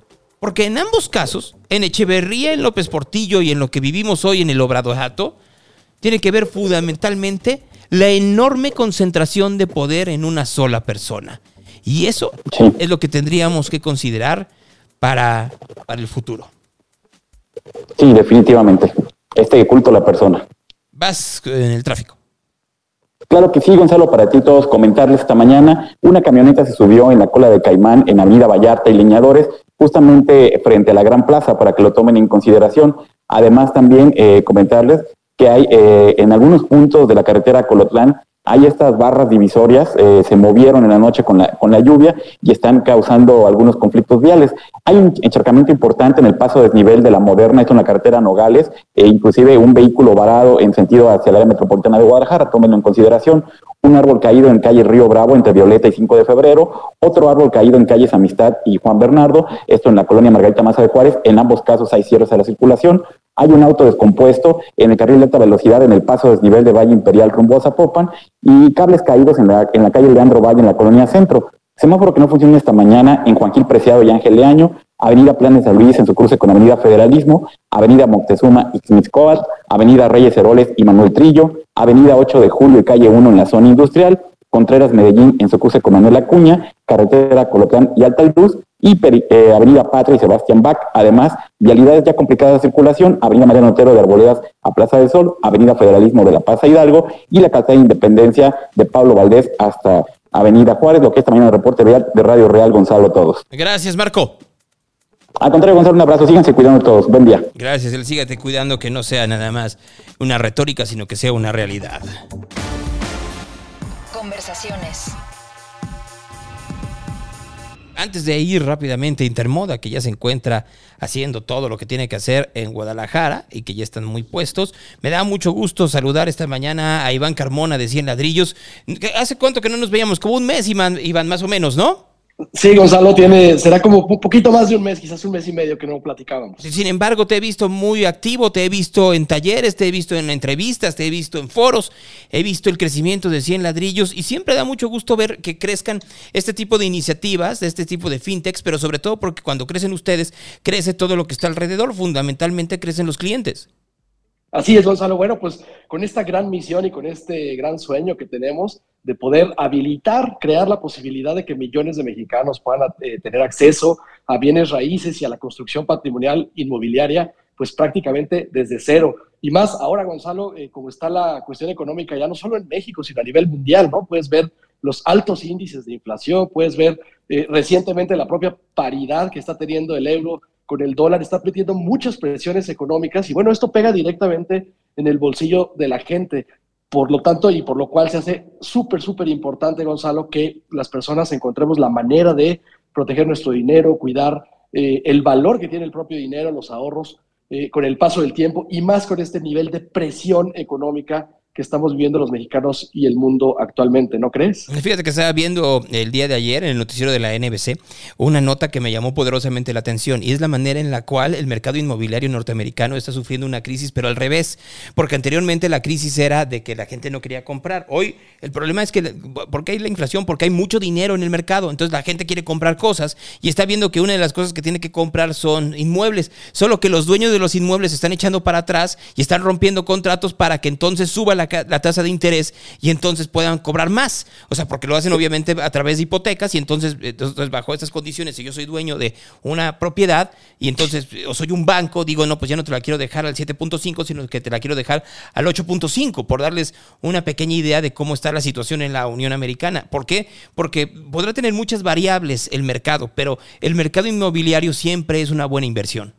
Porque en ambos casos, en Echeverría, en López Portillo y en lo que vivimos hoy en el Obradorato, tiene que ver fundamentalmente la enorme concentración de poder en una sola persona. Y eso Sí. es lo que tendríamos que considerar para, para el futuro. Sí, definitivamente. Este culto a la persona. Vas en el tráfico. Claro que sí, Gonzalo, para ti todos comentarles esta mañana, una camioneta se subió en la cola de Caimán en Avenida Vallarta y Leñadores, justamente frente a la Gran Plaza, para que lo tomen en consideración. Además, también eh, comentarles que hay eh, en algunos puntos de la carretera Colotlán, hay estas barras divisorias, eh, se movieron en la noche con la, con la lluvia y están causando algunos conflictos viales. Hay un encharcamiento importante en el paso desnivel de la moderna, es una carretera Nogales, e inclusive un vehículo varado en sentido hacia el área metropolitana de Guadalajara, tómenlo en consideración. Un árbol caído en calle Río Bravo entre Violeta y 5 de febrero, otro árbol caído en calles Amistad y Juan Bernardo, esto en la colonia Margarita Maza de Juárez, en ambos casos hay cierres a la circulación. Hay un auto descompuesto en el carril de alta velocidad en el paso desnivel de Valle Imperial rumbo a Zapopan y cables caídos en la, en la calle Leandro Valle en la colonia Centro. Semáforo que no funciona esta mañana en Juan Gil Preciado y Ángel Leaño, Avenida Planes de Luis en su cruce con Avenida Federalismo, Avenida Moctezuma y Xmitzcoatl, Avenida Reyes Heroles y Manuel Trillo, Avenida 8 de Julio y Calle 1 en la zona industrial, Contreras Medellín en su cruce con Manuel Acuña, Carretera Colotlán y Alta Luz, y eh, Avenida Patria y Sebastián Bach. Además, vialidades ya complicadas de circulación, Avenida Mariano Otero de Arboledas a Plaza del Sol, Avenida Federalismo de La Paz a Hidalgo y la calzada de Independencia de Pablo Valdés hasta Avenida Juárez, lo que es también el reporte real de Radio Real Gonzalo a todos. Gracias, Marco. Al contrario, Gonzalo, un abrazo, síganse cuidando todos. Buen día. Gracias, él sígate cuidando que no sea nada más una retórica, sino que sea una realidad. Conversaciones. Antes de ir rápidamente a Intermoda, que ya se encuentra haciendo todo lo que tiene que hacer en Guadalajara y que ya están muy puestos, me da mucho gusto saludar esta mañana a Iván Carmona de 100 ladrillos. ¿Hace cuánto que no nos veíamos? Como un mes, Iván, Iván más o menos, ¿no? Sí, Gonzalo, tiene, será como un poquito más de un mes, quizás un mes y medio que no platicábamos. Sin embargo, te he visto muy activo, te he visto en talleres, te he visto en entrevistas, te he visto en foros, he visto el crecimiento de 100 ladrillos y siempre da mucho gusto ver que crezcan este tipo de iniciativas, este tipo de fintechs, pero sobre todo porque cuando crecen ustedes, crece todo lo que está alrededor, fundamentalmente crecen los clientes. Así es, Gonzalo. Bueno, pues con esta gran misión y con este gran sueño que tenemos de poder habilitar, crear la posibilidad de que millones de mexicanos puedan eh, tener acceso a bienes raíces y a la construcción patrimonial inmobiliaria, pues prácticamente desde cero. Y más ahora, Gonzalo, eh, como está la cuestión económica ya no solo en México, sino a nivel mundial, ¿no? Puedes ver los altos índices de inflación, puedes ver eh, recientemente la propia paridad que está teniendo el euro con el dólar, está metiendo muchas presiones económicas y bueno, esto pega directamente en el bolsillo de la gente. Por lo tanto, y por lo cual se hace súper, súper importante, Gonzalo, que las personas encontremos la manera de proteger nuestro dinero, cuidar eh, el valor que tiene el propio dinero, los ahorros, eh, con el paso del tiempo y más con este nivel de presión económica que estamos viviendo los mexicanos y el mundo actualmente, ¿no crees? Fíjate que estaba viendo el día de ayer en el noticiero de la NBC una nota que me llamó poderosamente la atención y es la manera en la cual el mercado inmobiliario norteamericano está sufriendo una crisis, pero al revés, porque anteriormente la crisis era de que la gente no quería comprar. Hoy el problema es que, porque hay la inflación? Porque hay mucho dinero en el mercado, entonces la gente quiere comprar cosas y está viendo que una de las cosas que tiene que comprar son inmuebles, solo que los dueños de los inmuebles están echando para atrás y están rompiendo contratos para que entonces suba la la, tasa de interés y entonces puedan cobrar más. O sea, porque lo hacen obviamente a través de hipotecas y entonces, entonces bajo estas condiciones, si yo soy dueño de una propiedad y entonces o soy un banco, digo, no, pues ya no te la quiero dejar al 7.5, sino que te la quiero dejar al 8.5, por darles una pequeña idea de cómo está la situación en la Unión Americana. ¿Por qué? Porque podrá tener muchas variables el mercado, pero el mercado inmobiliario siempre es una buena inversión.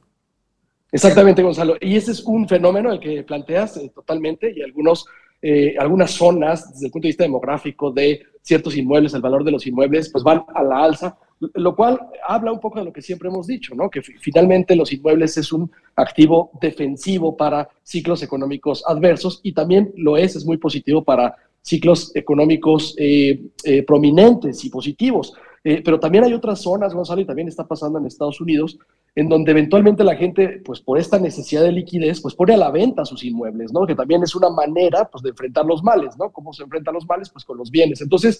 Exactamente, Gonzalo. Y ese es un fenómeno el que planteas eh, totalmente y algunos, eh, algunas zonas desde el punto de vista demográfico de ciertos inmuebles, el valor de los inmuebles, pues van a la alza, lo cual habla un poco de lo que siempre hemos dicho, ¿no? Que finalmente los inmuebles es un activo defensivo para ciclos económicos adversos y también lo es, es muy positivo para ciclos económicos eh, eh, prominentes y positivos. Eh, pero también hay otras zonas, Gonzalo, y también está pasando en Estados Unidos, en donde eventualmente la gente, pues por esta necesidad de liquidez, pues pone a la venta sus inmuebles, ¿no? Que también es una manera, pues, de enfrentar los males, ¿no? ¿Cómo se enfrentan los males? Pues con los bienes. Entonces,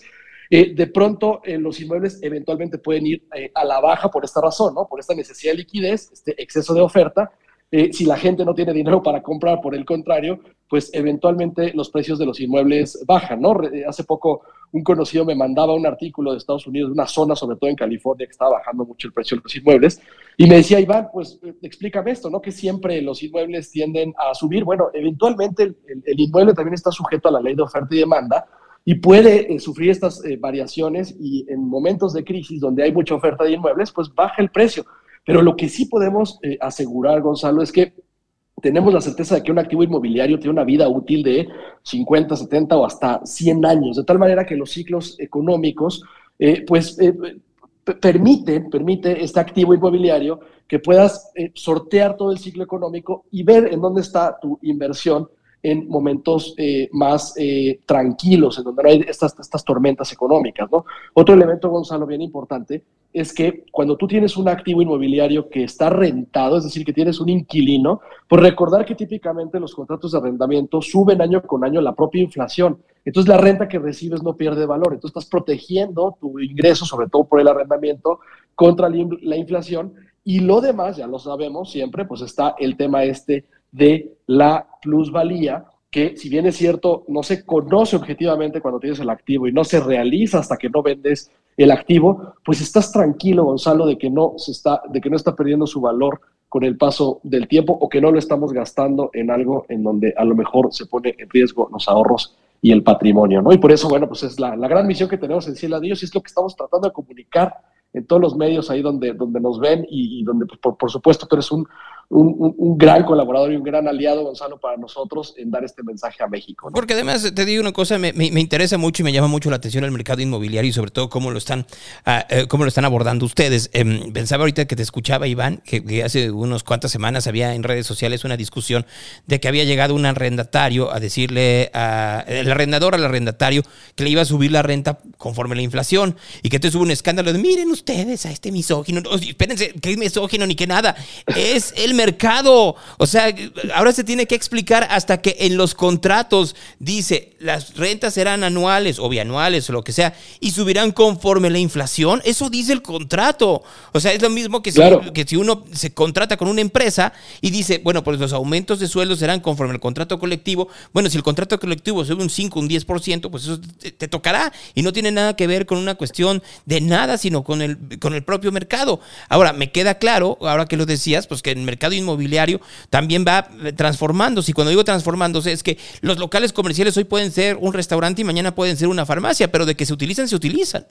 eh, de pronto eh, los inmuebles eventualmente pueden ir eh, a la baja por esta razón, ¿no? Por esta necesidad de liquidez, este exceso de oferta. Eh, si la gente no tiene dinero para comprar, por el contrario, pues eventualmente los precios de los inmuebles bajan, ¿no? Hace poco un conocido me mandaba un artículo de Estados Unidos, de una zona, sobre todo en California, que estaba bajando mucho el precio de los inmuebles, y me decía, Iván, pues eh, explícame esto, ¿no? Que siempre los inmuebles tienden a subir. Bueno, eventualmente el inmueble también está sujeto a la ley de oferta y demanda, y puede eh, sufrir estas eh, variaciones y en momentos de crisis donde hay mucha oferta de inmuebles, pues baja el precio. Pero lo que sí podemos eh, asegurar, Gonzalo, es que tenemos la certeza de que un activo inmobiliario tiene una vida útil de 50, 70 o hasta 100 años, de tal manera que los ciclos económicos, eh, pues, eh, permiten, permite este activo inmobiliario que puedas sortear todo el ciclo económico y ver en dónde está tu inversión en momentos eh, más eh, tranquilos, en donde no hay estas, estas tormentas económicas, ¿no? Otro elemento, Gonzalo, bien importante, es que cuando tú tienes un activo inmobiliario que está rentado, es decir, que tienes un inquilino, pues recordar que típicamente los contratos de arrendamiento suben año con año la propia inflación. Entonces la renta que recibes no pierde valor. Entonces estás protegiendo tu ingreso, sobre todo por el arrendamiento, contra la in- la inflación. Y lo demás, ya lo sabemos siempre, pues está el tema este de la plusvalía, que si bien es cierto, no se conoce objetivamente cuando tienes el activo y no se realiza hasta que no vendes el activo, pues estás tranquilo, Gonzalo, de que no se está, de que no está perdiendo su valor con el paso del tiempo o que no lo estamos gastando en algo en donde a lo mejor se pone en riesgo los ahorros y el patrimonio, ¿no? Y por eso, bueno, pues es la, la gran misión que tenemos en Cielo Dios y es lo que estamos tratando de comunicar en todos los medios ahí donde, donde nos ven y, y donde, pues, por, por, supuesto, tú eres un, un, gran colaborador y un gran aliado, Gonzalo, para nosotros en dar este mensaje a México. ¿no? Porque además, te digo una cosa, me, me, me, interesa mucho y me llama mucho la atención el mercado inmobiliario y sobre todo cómo lo están, uh, cómo lo están abordando ustedes. Eh, pensaba ahorita que te escuchaba, Iván, que, hace unas cuantas semanas había en redes sociales una discusión de que había llegado un arrendatario a decirle a el arrendador al arrendatario que le iba a subir la renta conforme la inflación y que entonces hubo un escándalo de miren ustedes a este misógino, espérense, que es misógino ni que nada, es el mercado. O sea, ahora se tiene que explicar hasta que en los contratos dice las rentas serán anuales o bianuales o lo que sea y subirán conforme la inflación. Eso dice el contrato. O sea, es lo mismo que si, claro. que si uno se contrata con una empresa y dice, bueno, pues los aumentos de sueldo serán conforme el contrato colectivo. Bueno, si el contrato colectivo sube un 5, un 10%, pues eso te, te tocará y no tiene nada que ver con una cuestión de nada, sino con el, con el propio mercado. Ahora, me queda claro, ahora que lo decías, pues que el mercado inmobiliario también va transformándose. Y cuando digo transformándose es que los locales comerciales hoy pueden ser un restaurante y mañana pueden ser una farmacia, pero de que se utilizan, se utilizan.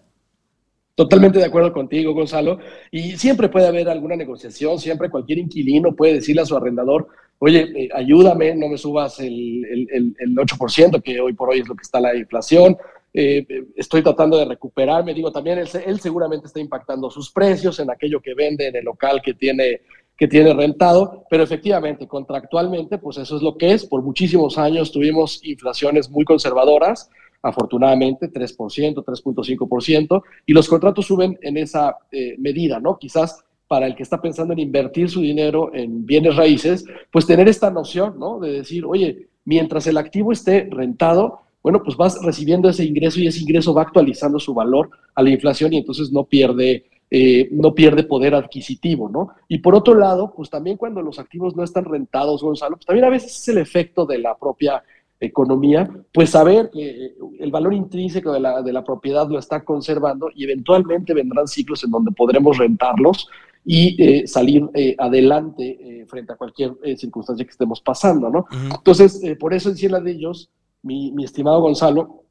Totalmente de acuerdo contigo, Gonzalo. Y siempre puede haber alguna negociación, siempre cualquier inquilino puede decirle a su arrendador, oye, eh, ayúdame, no me subas el, el, el, 8%, que hoy por hoy es lo que está la inflación. Eh, estoy tratando de recuperarme. Digo, también él, seguramente está impactando sus precios en aquello que vende en el local que tiene que tiene rentado, pero efectivamente, contractualmente, pues eso es lo que es. Por muchísimos años tuvimos inflaciones muy conservadoras, afortunadamente 3%, 3.5%, y los contratos suben en esa eh, medida, ¿no? Quizás para el que está pensando en invertir su dinero en bienes raíces, pues tener esta noción, ¿no? De decir, oye, mientras el activo esté rentado, bueno, pues vas recibiendo ese ingreso y ese ingreso va actualizando su valor a la inflación y entonces no pierde eh, no pierde poder adquisitivo, ¿no? Y por otro lado, pues también cuando los activos no están rentados, Gonzalo, pues también a veces es el efecto de la propia economía, pues saber que el valor intrínseco de la, de la propiedad lo está conservando y eventualmente vendrán ciclos en donde podremos rentarlos y eh, salir eh, adelante eh, frente a cualquier eh, circunstancia que estemos pasando, ¿no? Uh -huh. Entonces, eh, por eso en de ellos, mi, mi estimado Gonzalo,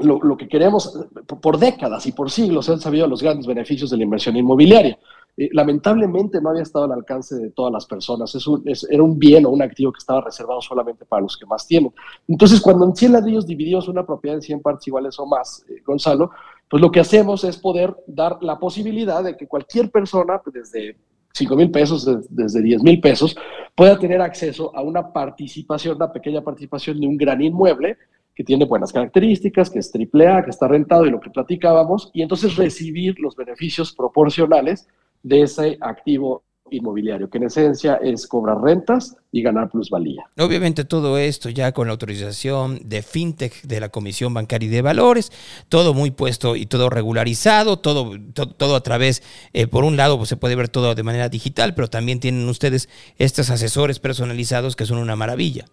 lo, que queremos, por décadas y por siglos han sabido los grandes beneficios de la inversión inmobiliaria. Eh, lamentablemente no había estado al alcance de todas las personas. Es un, era un bien o un activo que estaba reservado solamente para los que más tienen. Entonces, cuando en 100 ladrillos dividimos una propiedad en 100 partes iguales o más, eh, Gonzalo, pues lo que hacemos es poder dar la posibilidad de que cualquier persona, pues desde 5 mil pesos, desde 10 mil pesos, pueda tener acceso a una participación, una pequeña participación de un gran inmueble que tiene buenas características, que es triple A, que está rentado y lo que platicábamos, y entonces recibir los beneficios proporcionales de ese activo inmobiliario, que en esencia es cobrar rentas y ganar plusvalía. Obviamente todo esto ya con la autorización de FinTech de la Comisión Bancaria y de Valores, todo muy puesto y todo regularizado, todo a través, eh, por un lado pues se puede ver todo de manera digital, pero también tienen ustedes estos asesores personalizados que son una maravilla.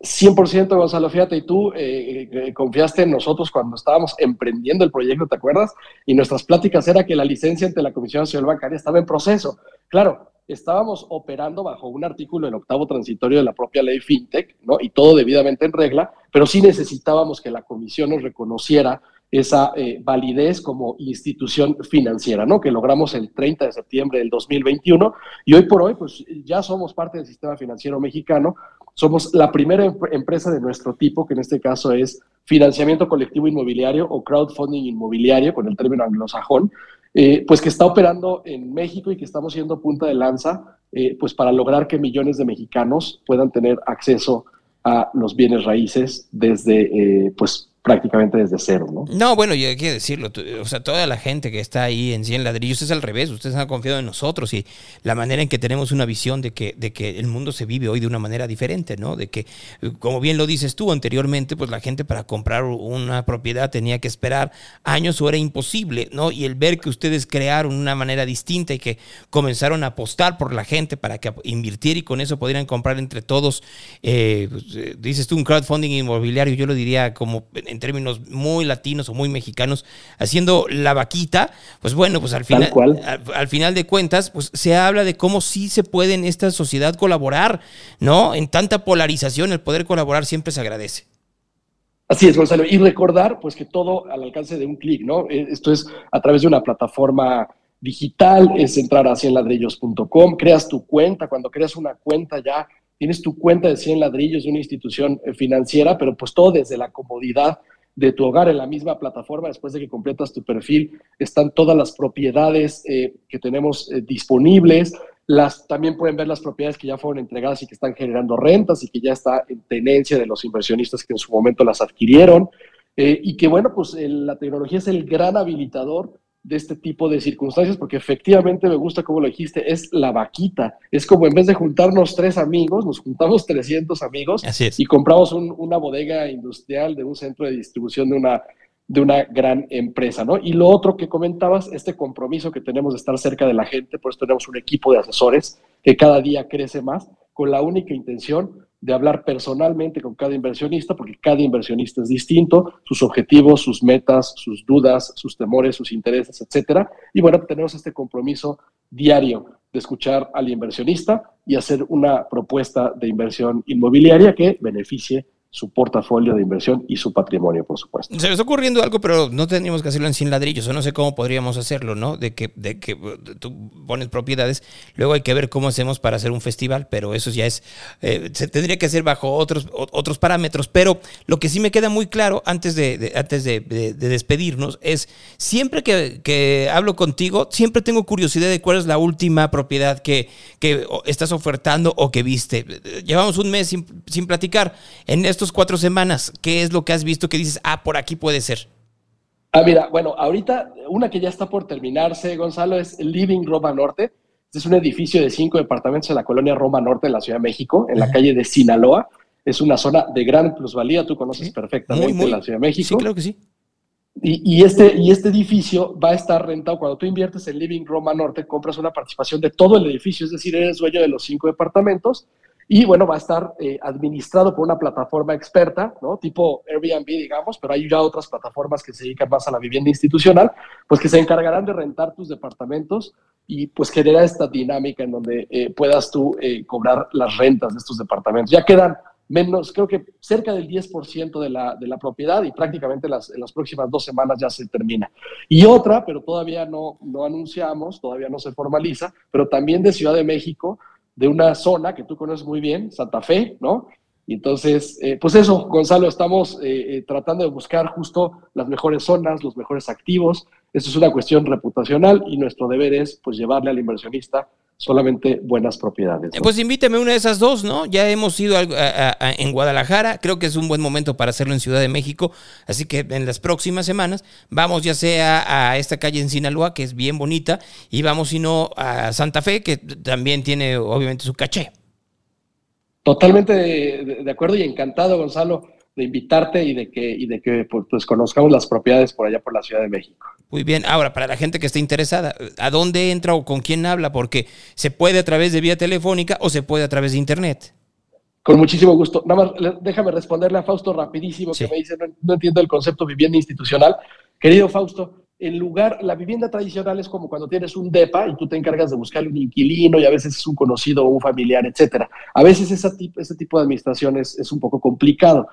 100% Gonzalo, fíjate, y tú eh, eh, confiaste en nosotros cuando estábamos emprendiendo el proyecto, ¿te acuerdas? Y nuestras pláticas era que la licencia ante la Comisión Nacional Bancaria estaba en proceso. Claro, estábamos operando bajo un artículo del octavo transitorio de la propia ley FinTech, ¿no? Y todo debidamente en regla, pero sí necesitábamos que la Comisión nos reconociera esa eh, validez como institución financiera, ¿no? Que logramos el 30 de septiembre del 2021 y hoy por hoy, pues ya somos parte del sistema financiero mexicano, somos la primera em empresa de nuestro tipo, que en este caso es financiamiento colectivo inmobiliario o crowdfunding inmobiliario, con el término anglosajón, eh, pues que está operando en México y que estamos siendo punta de lanza, eh, pues para lograr que millones de mexicanos puedan tener acceso a los bienes raíces desde, eh, pues, prácticamente desde cero, ¿no? No, bueno, y hay que decirlo, o sea, toda la gente que está ahí en 100 ladrillos es al revés, ustedes han confiado en nosotros y la manera en que tenemos una visión de que, de que el mundo se vive hoy de una manera diferente, ¿no? De que, como bien lo dices tú anteriormente, pues la gente para comprar una propiedad tenía que esperar años o era imposible, ¿no? Y el ver que ustedes crearon una manera distinta y que comenzaron a apostar por la gente para que invirtiera y con eso pudieran comprar entre todos, eh, pues, dices tú, un crowdfunding inmobiliario, yo lo diría como términos muy latinos o muy mexicanos, haciendo la vaquita, pues bueno, pues al final, cual. al, al final de cuentas, pues se habla de cómo sí se puede en esta sociedad colaborar, ¿no? En tanta polarización, el poder colaborar siempre se agradece. Así es, Gonzalo. Y recordar, pues, que todo al alcance de un clic, ¿no? Eh, Esto es a través de una plataforma digital, es entrar a cienladrillos.com, creas tu cuenta, cuando creas una cuenta ya tienes tu cuenta de 100 ladrillos de una institución eh, financiera, pero pues todo desde la comodidad de tu hogar en la misma plataforma, después de que completas tu perfil, están todas las propiedades eh, que tenemos eh, disponibles. Las, también pueden ver las propiedades que ya fueron entregadas y que están generando rentas y que ya está en tenencia de los inversionistas que en su momento las adquirieron. Y que bueno, pues la tecnología es el gran habilitador de este tipo de circunstancias, porque efectivamente me gusta como lo dijiste, es la vaquita. Es como en vez de juntarnos tres amigos, nos juntamos 300 amigos Así es. y compramos un- una bodega industrial de un centro de distribución de una, de una gran empresa, ¿no? Y lo otro que comentabas, este compromiso que tenemos de estar cerca de la gente, por eso tenemos un equipo de asesores que cada día crece más, con la única intención de hablar personalmente con cada inversionista, porque cada inversionista es distinto, sus objetivos, sus metas, sus dudas, sus temores, sus intereses, etcétera. Y bueno, tenemos este compromiso diario de escuchar al inversionista y hacer una propuesta de inversión inmobiliaria que beneficie su portafolio de inversión y su patrimonio, por supuesto. Se me está ocurriendo algo, pero no tendríamos que hacerlo en 100 ladrillos, o no sé cómo podríamos hacerlo, ¿no? De que, de que tú pones propiedades, luego hay que ver cómo hacemos para hacer un festival, pero eso ya es, eh, se tendría que hacer bajo otros, otros parámetros, pero lo que sí me queda muy claro antes de, antes de, de- de despedirnos es, siempre que, que hablo contigo, siempre tengo curiosidad de cuál es la última propiedad que, que estás ofertando o que viste. Llevamos un mes sin, sin platicar. En cuatro semanas, ¿qué es lo que has visto que dices, ah, por aquí puede ser? Ah, mira, bueno, ahorita una que ya está por terminarse, Gonzalo, es Living Roma Norte. Este es un edificio de cinco departamentos en la colonia Roma Norte de la Ciudad de México, en la calle de Sinaloa. Es una zona de gran plusvalía, tú conoces Sí. perfectamente Muy, muy. la Ciudad de México. Sí, claro que sí. Y, y este, y este edificio va a estar rentado. Cuando tú inviertes en Living Roma Norte, compras una participación de todo el edificio, es decir, eres dueño de los cinco departamentos. Y bueno, va a estar eh, administrado por una plataforma experta, ¿no? Tipo Airbnb, digamos, pero hay ya otras plataformas que se dedican más a la vivienda institucional, pues que se encargarán de rentar tus departamentos y pues generar esta dinámica en donde eh, puedas tú eh, cobrar las rentas de estos departamentos. Ya quedan menos, creo que cerca del 10% de la, de la propiedad y prácticamente las, en las próximas dos semanas ya se termina. Y otra, pero todavía no, no anunciamos, todavía no se formaliza, pero también de Ciudad de México, de una zona que tú conoces muy bien, Santa Fe, ¿no? Y entonces, eh, pues eso, Gonzalo, estamos eh, eh, tratando de buscar justo las mejores zonas, los mejores activos. Esto es una cuestión reputacional y nuestro deber es pues llevarle al inversionista solamente buenas propiedades. ¿no? Pues invítame a una de esas dos, ¿no? Ya hemos ido al- a- a- a- en Guadalajara, creo que es un buen momento para hacerlo en Ciudad de México, así que en las próximas semanas vamos ya sea a esta calle en Sinaloa, que es bien bonita, y vamos si no a Santa Fe, que también tiene obviamente su caché. Totalmente de acuerdo y encantado, Gonzalo, de invitarte y de que, y de que pues, pues, conozcamos las propiedades por allá por la Ciudad de México. Muy bien, ahora para la gente que esté interesada, ¿a dónde entra o con quién habla? Porque se puede a través de vía telefónica o se puede a través de internet. Con muchísimo gusto. Nada más, déjame responderle a Fausto rapidísimo, Sí. que me dice, no, no entiendo el concepto vivienda institucional. Querido Fausto, el lugar, la vivienda tradicional es como cuando tienes un DEPA y tú te encargas de buscarle un inquilino y a veces es un conocido o un familiar, etcétera. A veces esa tip- ese tipo de administración es, es un poco complicado,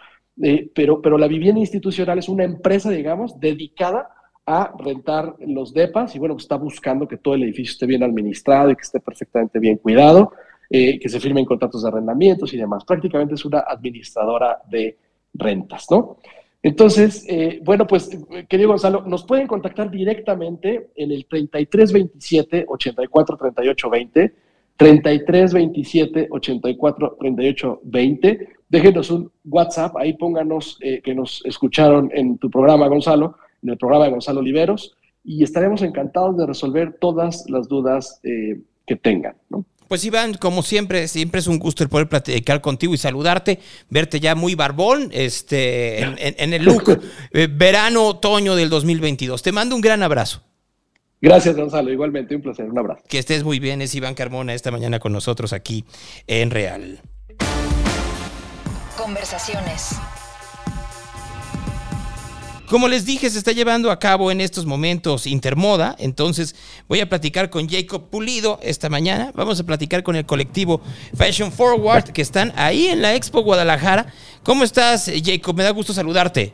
Pero, pero la vivienda institucional es una empresa, digamos, dedicada a rentar los DEPAs y bueno, pues está buscando que todo el edificio esté bien administrado y que esté perfectamente bien cuidado, eh, que se firmen contratos de arrendamientos y demás. Prácticamente es una administradora de rentas, ¿no? Entonces, eh, bueno, pues, querido Gonzalo, nos pueden contactar directamente en el 3327 84 38 20, 3327 84 38 20. Déjenos un WhatsApp, ahí pónganos eh, que nos escucharon en tu programa, Gonzalo, en el programa de Gonzalo Oliveros, y estaremos encantados de resolver todas las dudas eh, que tengan, ¿no? Pues Iván, como siempre, siempre es un gusto el poder platicar contigo y saludarte, verte ya muy barbón, este, en, en- en el look eh, verano-otoño del 2022. Te mando un gran abrazo. Gracias, Gonzalo, igualmente, un placer, un abrazo. Que estés muy bien, es Iván Carmona esta mañana con nosotros aquí en Real. Conversaciones. Como les dije, se está llevando a cabo en estos momentos Intermoda, entonces voy a platicar con Jacob Pulido esta mañana, vamos a platicar con el colectivo Fashion Forward que están ahí en la Expo Guadalajara. ¿Cómo estás, Jacob? Me da gusto saludarte.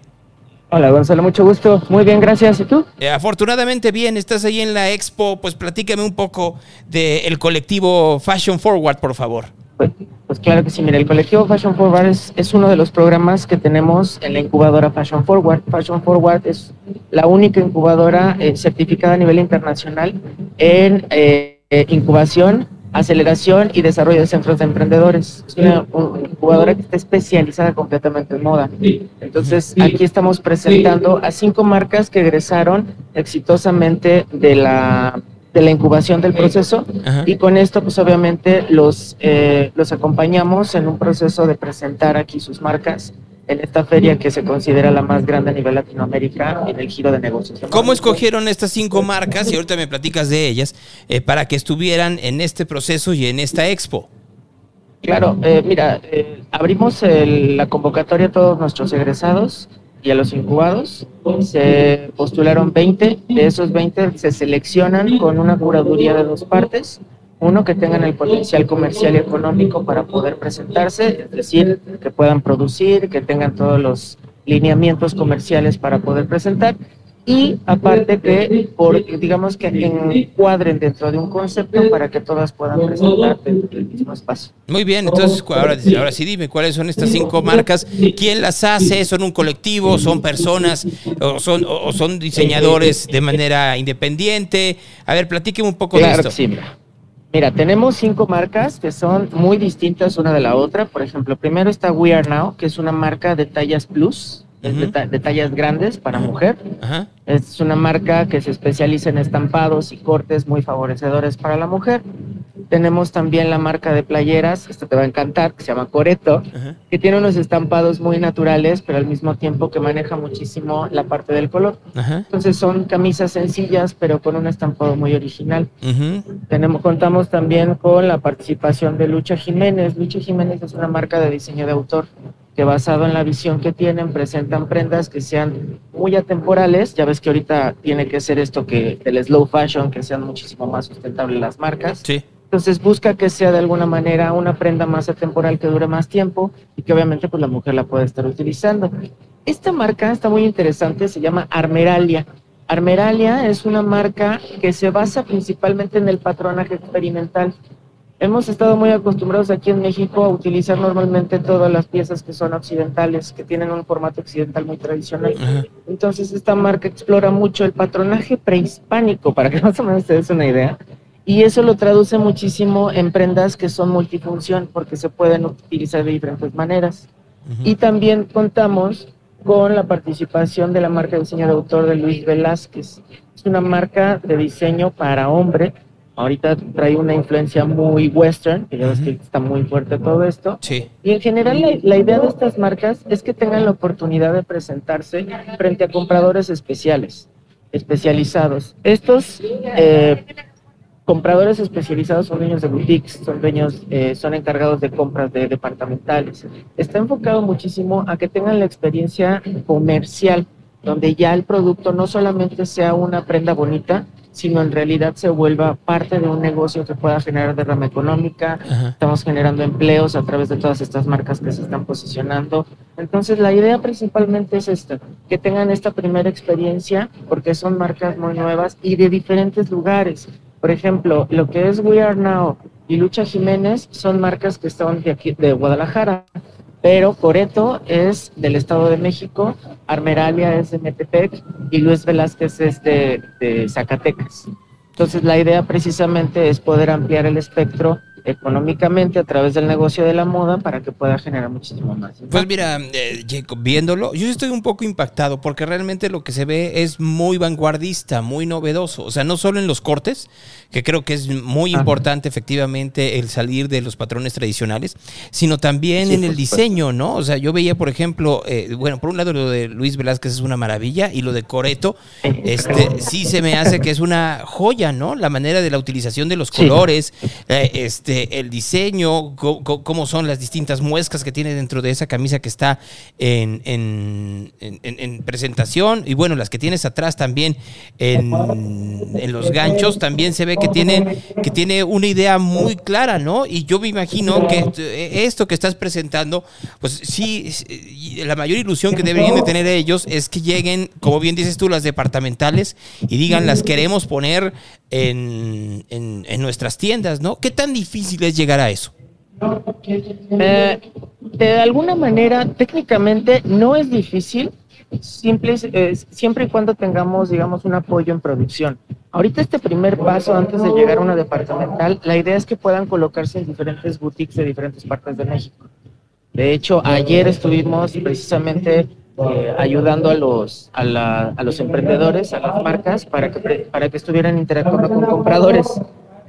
Hola Gonzalo, mucho gusto. Muy bien, gracias. ¿Y tú? Eh, afortunadamente bien, estás ahí en la Expo, pues platícame un poco del colectivo Fashion Forward, por favor. Pues, pues claro que sí, mira, el colectivo Fashion Forward es, uno de los programas que tenemos en la incubadora Fashion Forward. Fashion Forward es la única incubadora eh, certificada a nivel internacional en eh, incubación, aceleración y desarrollo de centros de emprendedores. Es una incubadora que está especializada completamente en moda. Entonces, aquí estamos presentando a cinco marcas que egresaron exitosamente de la de la incubación del proceso Ajá. y con esto pues obviamente los, eh, los acompañamos en un proceso de presentar aquí sus marcas en esta feria que se considera la más grande a nivel Latinoamérica en el giro de negocios. ¿Cómo escogieron estas cinco marcas, y ahorita me platicas de ellas, eh, para que estuvieran en este proceso y en esta expo? Claro, eh, mira, eh, abrimos el- la convocatoria a todos nuestros egresados y a los incubados. Se postularon 20, de esos 20 se seleccionan con una curaduría de dos partes. Uno, que tengan el potencial comercial y económico para poder presentarse, es decir, que puedan producir, que tengan todos los lineamientos comerciales para poder presentar. Y aparte que, por, digamos que encuadren dentro de un concepto para que todas puedan presentar dentro del mismo espacio. Muy bien, entonces ahora, ahora sí dime cuáles son estas cinco marcas, quién las hace, son un colectivo, son personas o son, o son diseñadores de manera independiente. A ver, platíqueme un poco de esto. que sí, mira. Mira, tenemos cinco marcas que son muy distintas una de la otra. Por ejemplo, primero está We Are Now, que es una marca de tallas plus, es de, ta- de tallas grandes para mujer. Ajá. Es una marca que se especializa en estampados y cortes muy favorecedores para la mujer. Tenemos también la marca de playeras, esto te va a encantar, que se llama Coreto, Ajá. que tiene unos estampados muy naturales, pero al mismo tiempo que maneja muchísimo la parte del color. Ajá. Entonces son camisas sencillas, pero con un estampado muy original. Tenemos, contamos también con la participación de Lucha Jiménez. Lucha Jiménez es una marca de diseño de autor que basado en la visión que tienen presentan prendas que sean muy atemporales. Ya ves que ahorita tiene que ser esto que del slow fashion, que sean muchísimo más sustentables las marcas. Sí. Entonces busca que sea de alguna manera una prenda más atemporal que dure más tiempo y que obviamente pues la mujer la puede estar utilizando. Esta marca está muy interesante, se llama Armeralia. Armeralia es una marca que se basa principalmente en el patronaje experimental. Hemos estado muy acostumbrados aquí en México a utilizar normalmente todas las piezas que son occidentales, que tienen un formato occidental muy tradicional. Ajá. Entonces esta marca explora mucho el patronaje prehispánico, para que más o menos te des una idea. Y eso lo traduce muchísimo en prendas que son multifunción, porque se pueden utilizar de diferentes maneras. Y también contamos con la participación de la marca de diseño de autor de Luis Velázquez. Es una marca de diseño para hombre. Ahorita trae una influencia muy western, que ya ves que está muy fuerte todo esto. Sí. Y en general la, la idea de estas marcas es que tengan la oportunidad de presentarse frente a compradores especiales, especializados. Estos eh, compradores especializados son dueños de boutiques, son dueños, eh, son encargados de compras de departamentales. Está enfocado muchísimo a que tengan la experiencia comercial, donde ya el producto no solamente sea una prenda bonita, sino en realidad se vuelva parte de un negocio que pueda generar derrama económica. Ajá. Estamos generando empleos a través de todas estas marcas que se están posicionando. Entonces, la idea principalmente es esta, que tengan esta primera experiencia, porque son marcas muy nuevas y de diferentes lugares. Por ejemplo, lo que es We Are Now y Lucha Jiménez son marcas que están de aquí, de Guadalajara, pero Coreto es del Estado de México, Armeralia es de Metepec y Luis Velázquez es de, de Zacatecas. Entonces la idea precisamente es poder ampliar el espectro económicamente a través del negocio de la moda para que pueda generar muchísimo más. Pues mira, eh, Jacob, viéndolo, yo estoy un poco impactado porque realmente lo que se ve es muy vanguardista, muy novedoso. O sea, no solo en los cortes, que creo que es muy importante efectivamente el salir de los patrones tradicionales, sino también Sí, en el supuesto. diseño, ¿no? O sea, yo veía, por ejemplo, eh, bueno, por un lado lo de Luis Velázquez es una maravilla y lo de Coreto, este, sí se me hace que es una joya, ¿no? La manera de la utilización de los Sí. colores, eh, este, este, el diseño, cómo son las distintas muescas que tiene dentro de esa camisa que está en, en- en- en- en presentación y bueno, las que tienes atrás también en, los ganchos también se ve que tiene, que tiene una idea muy clara, ¿no? Y yo me imagino que eh, esto que estás presentando, pues sí, la mayor ilusión que deberían de tener ellos es que lleguen, como bien dices tú, las departamentales y digan, las queremos poner en, en- nuestras tiendas, ¿no? ¿Qué tan difícil es llegar a eso? Eh, de alguna manera, técnicamente no es difícil, simple, eh, siempre y cuando tengamos, digamos, un apoyo en producción. Ahorita este primer paso, antes de llegar a una departamental, la idea es que puedan colocarse en diferentes boutiques de diferentes partes de México. De hecho, ayer estuvimos precisamente eh, ayudando a los, a, la- a los emprendedores, a las marcas, para que, para que estuvieran interactuando con compradores.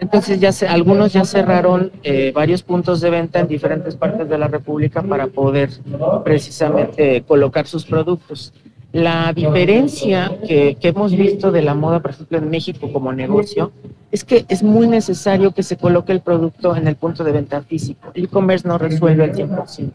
Entonces, ya se, algunos ya cerraron eh, varios puntos de venta en diferentes partes de la República para poder precisamente colocar sus productos. La diferencia que, que hemos visto de la moda, por ejemplo, en México como negocio, es que es muy necesario que se coloque el producto en el punto de venta físico. El e-commerce no resuelve al 100%.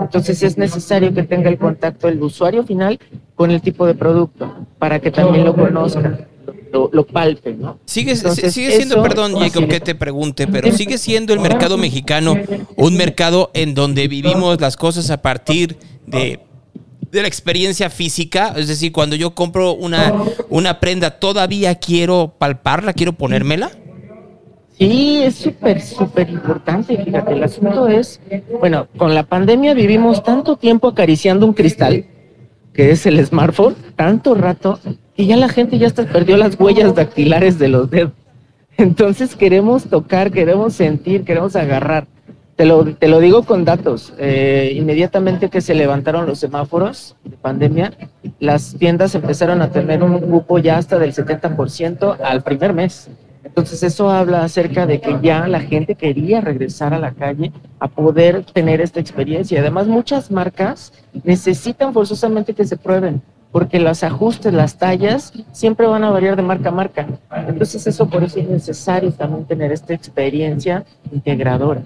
Entonces es necesario que tenga el contacto el usuario final con el tipo de producto para que también lo conozca, lo, lo palpe, ¿no? Sigue, Entonces, sigue siendo, eso- perdón, Jacob, que te pregunte, pero sigue siendo el mercado mexicano un mercado en donde vivimos las cosas a partir de, de la experiencia física. Es decir, cuando yo compro una, una prenda, todavía quiero palparla, quiero ponérmela. Sí, es súper, súper importante. Fíjate, el asunto es, bueno, con la pandemia vivimos tanto tiempo acariciando un cristal, que es el smartphone, tanto rato, que ya la gente ya hasta perdió las huellas dactilares de los dedos. Entonces queremos tocar, queremos sentir, queremos agarrar. Te lo, te lo digo con datos. Eh, inmediatamente que se levantaron los semáforos de pandemia, las tiendas empezaron a tener un grupo ya hasta del 70% al primer mes. Entonces eso habla acerca de que ya la gente quería regresar a la calle a poder tener esta experiencia. Además, muchas marcas necesitan forzosamente que se prueben, porque los ajustes, las tallas, siempre van a variar de marca a marca. Entonces eso por eso es necesario también tener esta experiencia integradora.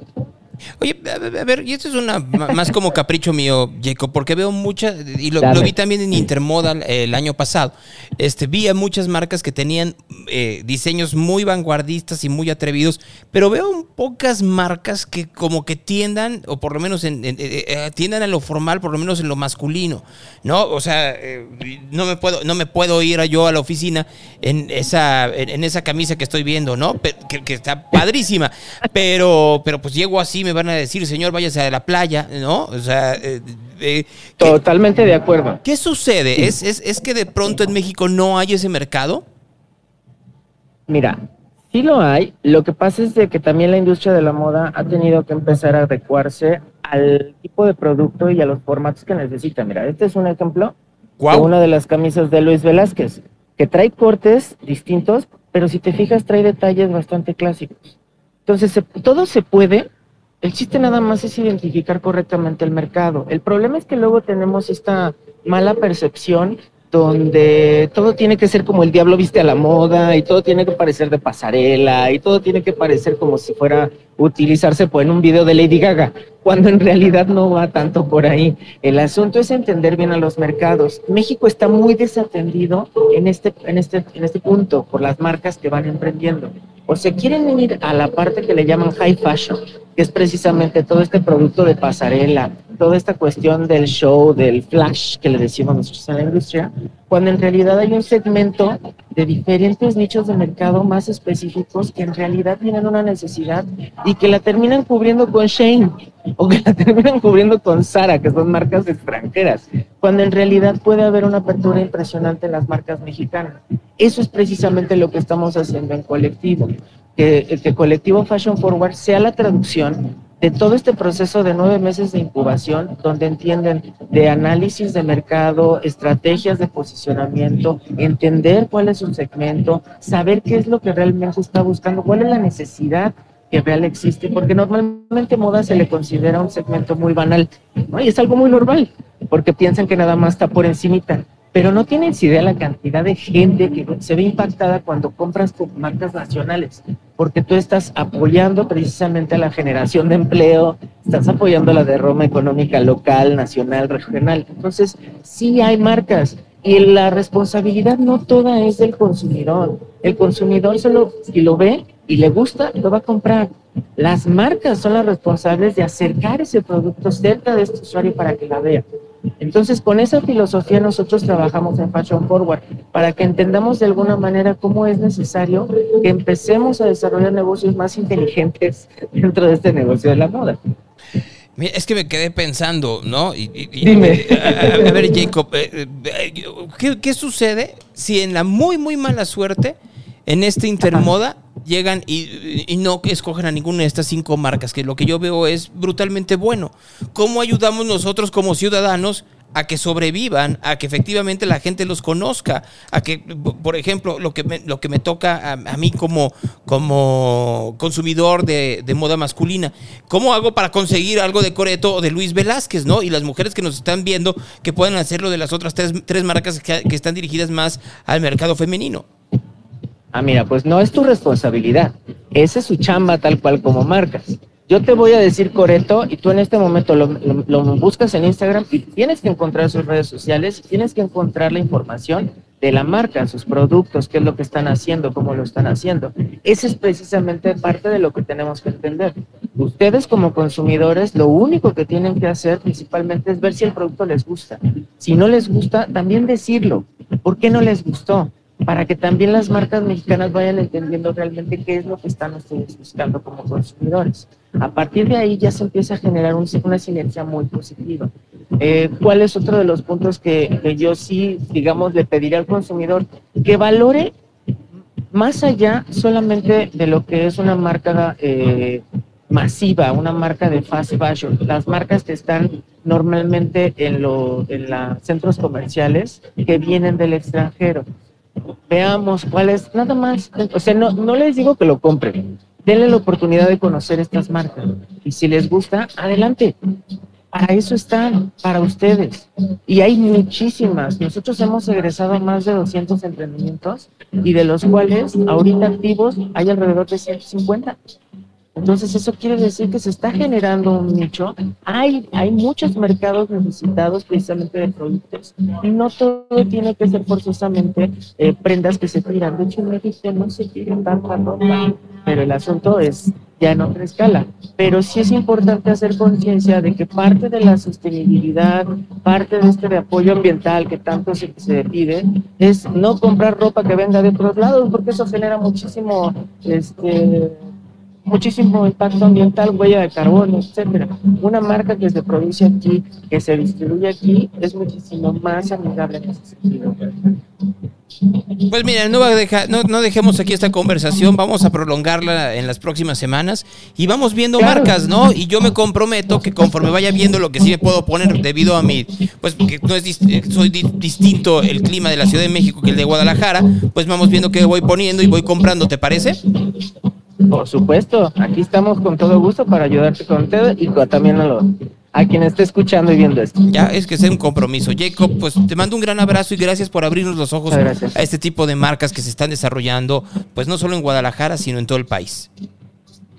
Oye, a ver, y esto es una más como capricho mío, Jacob, porque veo muchas, y lo, vi también en Intermodal el año pasado, este, vi a muchas marcas que tenían eh, diseños muy vanguardistas y muy atrevidos, pero veo pocas marcas que como que tiendan, o por lo menos en, en- eh, eh, tiendan a lo formal, por lo menos en lo masculino, ¿no? O sea, eh, no me puedo, no me puedo ir a yo a la oficina en esa, en, en esa camisa que estoy viendo, ¿no? Que, que está padrísima, pero, pero pues llego así, me van a decir, señor, váyase a la playa, ¿no? O sea, eh, eh, ¿qué, Totalmente de acuerdo. qué sucede? ¿Es, es, ¿Es que de pronto en México no hay ese mercado? Mira, sí lo hay. Lo que pasa es de que también la industria de la moda ha tenido que empezar a adecuarse al tipo de producto y a los formatos que necesita. Mira, este es un ejemplo de una de las camisas de Luis Velázquez, que trae cortes distintos, pero si te fijas trae detalles bastante clásicos. Entonces, se- todo se puede. El chiste nada más es identificar correctamente el mercado. El problema es que luego tenemos esta mala percepción donde todo tiene que ser como el diablo viste a la moda y todo tiene que parecer de pasarela y todo tiene que parecer como si fuera utilizarse pues, en un video de Lady Gaga, cuando en realidad no va tanto por ahí. El asunto es entender bien a los mercados. México está muy desatendido en este, en este, en este punto por las marcas que van emprendiendo. O se quieren ir a la parte que le llaman high fashion, que es precisamente todo este producto de pasarela, toda esta cuestión del show, del flash que le decimos nosotros en la industria, cuando en realidad hay un segmento de diferentes nichos de mercado más específicos que en realidad tienen una necesidad y que la terminan cubriendo con Shane o que la terminan cubriendo con Sara, que son marcas extranjeras, cuando en realidad puede haber una apertura impresionante en las marcas mexicanas. Eso es precisamente lo que estamos haciendo en colectivo, que, que colectivo Fashion Forward sea la traducción de todo este proceso de nueve meses de incubación, donde entienden de análisis de mercado, estrategias de posicionamiento, entender cuál es su segmento, saber qué es lo que realmente está buscando, cuál es la necesidad que real existe, porque normalmente moda se le considera un segmento muy banal, ¿no? Y es algo muy normal, porque piensan que nada más está por encimita, pero no tienen idea la cantidad de gente que se ve impactada cuando compras con marcas nacionales. porque tú estás apoyando precisamente a la generación de empleo, estás apoyando la derrama económica local, nacional, regional. Entonces, sí hay marcas y la responsabilidad no toda es del consumidor. El consumidor solo si lo ve y le gusta, lo va a comprar. Las marcas son las responsables de acercar ese producto cerca de este usuario para que la vea. Entonces, con esa filosofía nosotros trabajamos en Fashion Forward para que entendamos de alguna manera cómo es necesario que empecemos a desarrollar negocios más inteligentes dentro de este negocio de la moda. Mira, es que me quedé pensando, ¿no? Y, y- Dime. eh, a, a ver, Jacob, eh, eh, ¿qué, qué sucede si en la muy, muy mala suerte, en este Intermoda, llegan y, no escogen a ninguna de estas cinco marcas? Que lo que yo veo es brutalmente bueno. ¿Cómo ayudamos nosotros como ciudadanos a que sobrevivan, a que efectivamente la gente los conozca, a que, por ejemplo, lo que me, lo que me toca a, mí como, como consumidor de, de moda masculina, ¿cómo hago para conseguir algo de Coreto o de Luis Velázquez, no? Y las mujeres que nos están viendo que puedan hacerlo de las otras tres, tres marcas que están dirigidas más al mercado femenino. Ah, mira, pues no es tu responsabilidad. Esa es su chamba tal cual como marcas. Yo te voy a decir Coreto y tú en este momento lo, buscas en Instagram y tienes que encontrar sus redes sociales tienes que encontrar la información de la marca, sus productos, qué es lo que están haciendo, cómo lo están haciendo. Ese es precisamente parte de lo que tenemos que entender. Ustedes como consumidores lo único que tienen que hacer principalmente es ver si el producto les gusta. Si no les gusta, también decirlo. ¿Por qué no les gustó? Para que también las marcas mexicanas vayan entendiendo realmente qué es lo que están ustedes buscando como consumidores. A partir de ahí ya se empieza a generar un- una sinergia muy positiva. Eh, ¿Cuál es otro de los puntos que, que yo sí, digamos, le pediría al consumidor? Que valore más allá solamente de lo que es una marca eh, masiva, una marca de fast fashion, las marcas que están normalmente en en los centros comerciales que vienen del extranjero. Veamos cuál es, nada más, o sea, no, no les digo que lo compren, denle la oportunidad de conocer estas marcas y si les gusta, adelante. Para eso están, para ustedes. Y hay muchísimas. Nosotros hemos egresado más de 200 emprendimientos y de los cuales ahorita activos hay alrededor de 150. Entonces eso quiere decir que se está generando un nicho. Hay, hay muchos mercados necesitados precisamente de productos no todo tiene que ser forzosamente eh, prendas que se tiran. De hecho en México no se tira tanta ropa, pero el asunto es ya en otra escala. Pero sí es importante hacer conciencia de que parte de la sostenibilidad, parte de este de apoyo ambiental que tanto se, se pide, es no comprar ropa que venga de otros lados, porque eso genera muchísimo, este, muchísimo impacto ambiental, huella de carbono, etcétera. Una marca que se produce aquí, que se distribuye aquí, es muchísimo más amigable en ese sentido. Pues mira, no, va a dejar- no, no dejemos aquí esta conversación, vamos a prolongarla en las próximas semanas y vamos viendo Claro. marcas, ¿no? Y yo me comprometo que conforme vaya viendo lo que sí me puedo poner debido a mi, pues que no es eh, soy di- distinto el clima de la Ciudad de México que el de Guadalajara, pues vamos viendo qué voy poniendo y voy comprando, ¿te parece? Por supuesto, aquí estamos con todo gusto para ayudarte con todo y también a, lo- a quien esté escuchando y viendo esto. Ya es que sea un compromiso. Jacob, pues te mando un gran abrazo y gracias por abrirnos los ojos a este tipo de marcas que se están desarrollando, pues no solo en Guadalajara, sino en todo el país.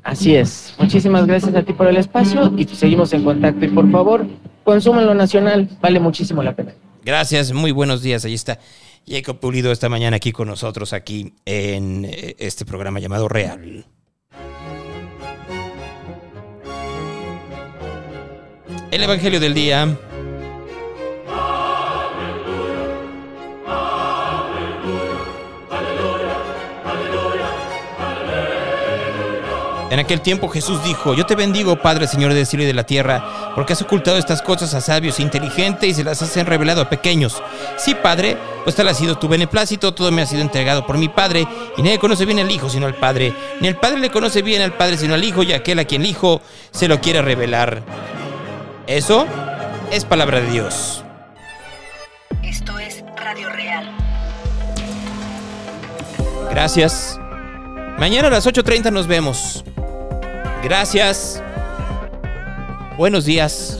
Así es. Muchísimas gracias a ti por el espacio y seguimos en contacto. Y por favor, consuman lo nacional, vale muchísimo la pena. Gracias, muy buenos días. Ahí está Jacob Pulido esta mañana aquí con nosotros, aquí en eh, este programa llamado Real. El Evangelio del Día. En aquel tiempo Jesús dijo, yo te bendigo, Padre, Señor del cielo y de la tierra, porque has ocultado estas cosas a sabios e inteligentes y se las has revelado a pequeños. Sí, Padre, pues tal ha sido tu beneplácito, todo me ha sido entregado por mi Padre, y nadie conoce bien al Hijo sino al Padre, ni el Padre le conoce bien al Padre sino al Hijo, y aquel a quien el Hijo se lo quiere revelar. Eso es palabra de Dios. Esto es Radio Real. Gracias. Mañana a las 8.30 nos vemos. Gracias. Buenos días.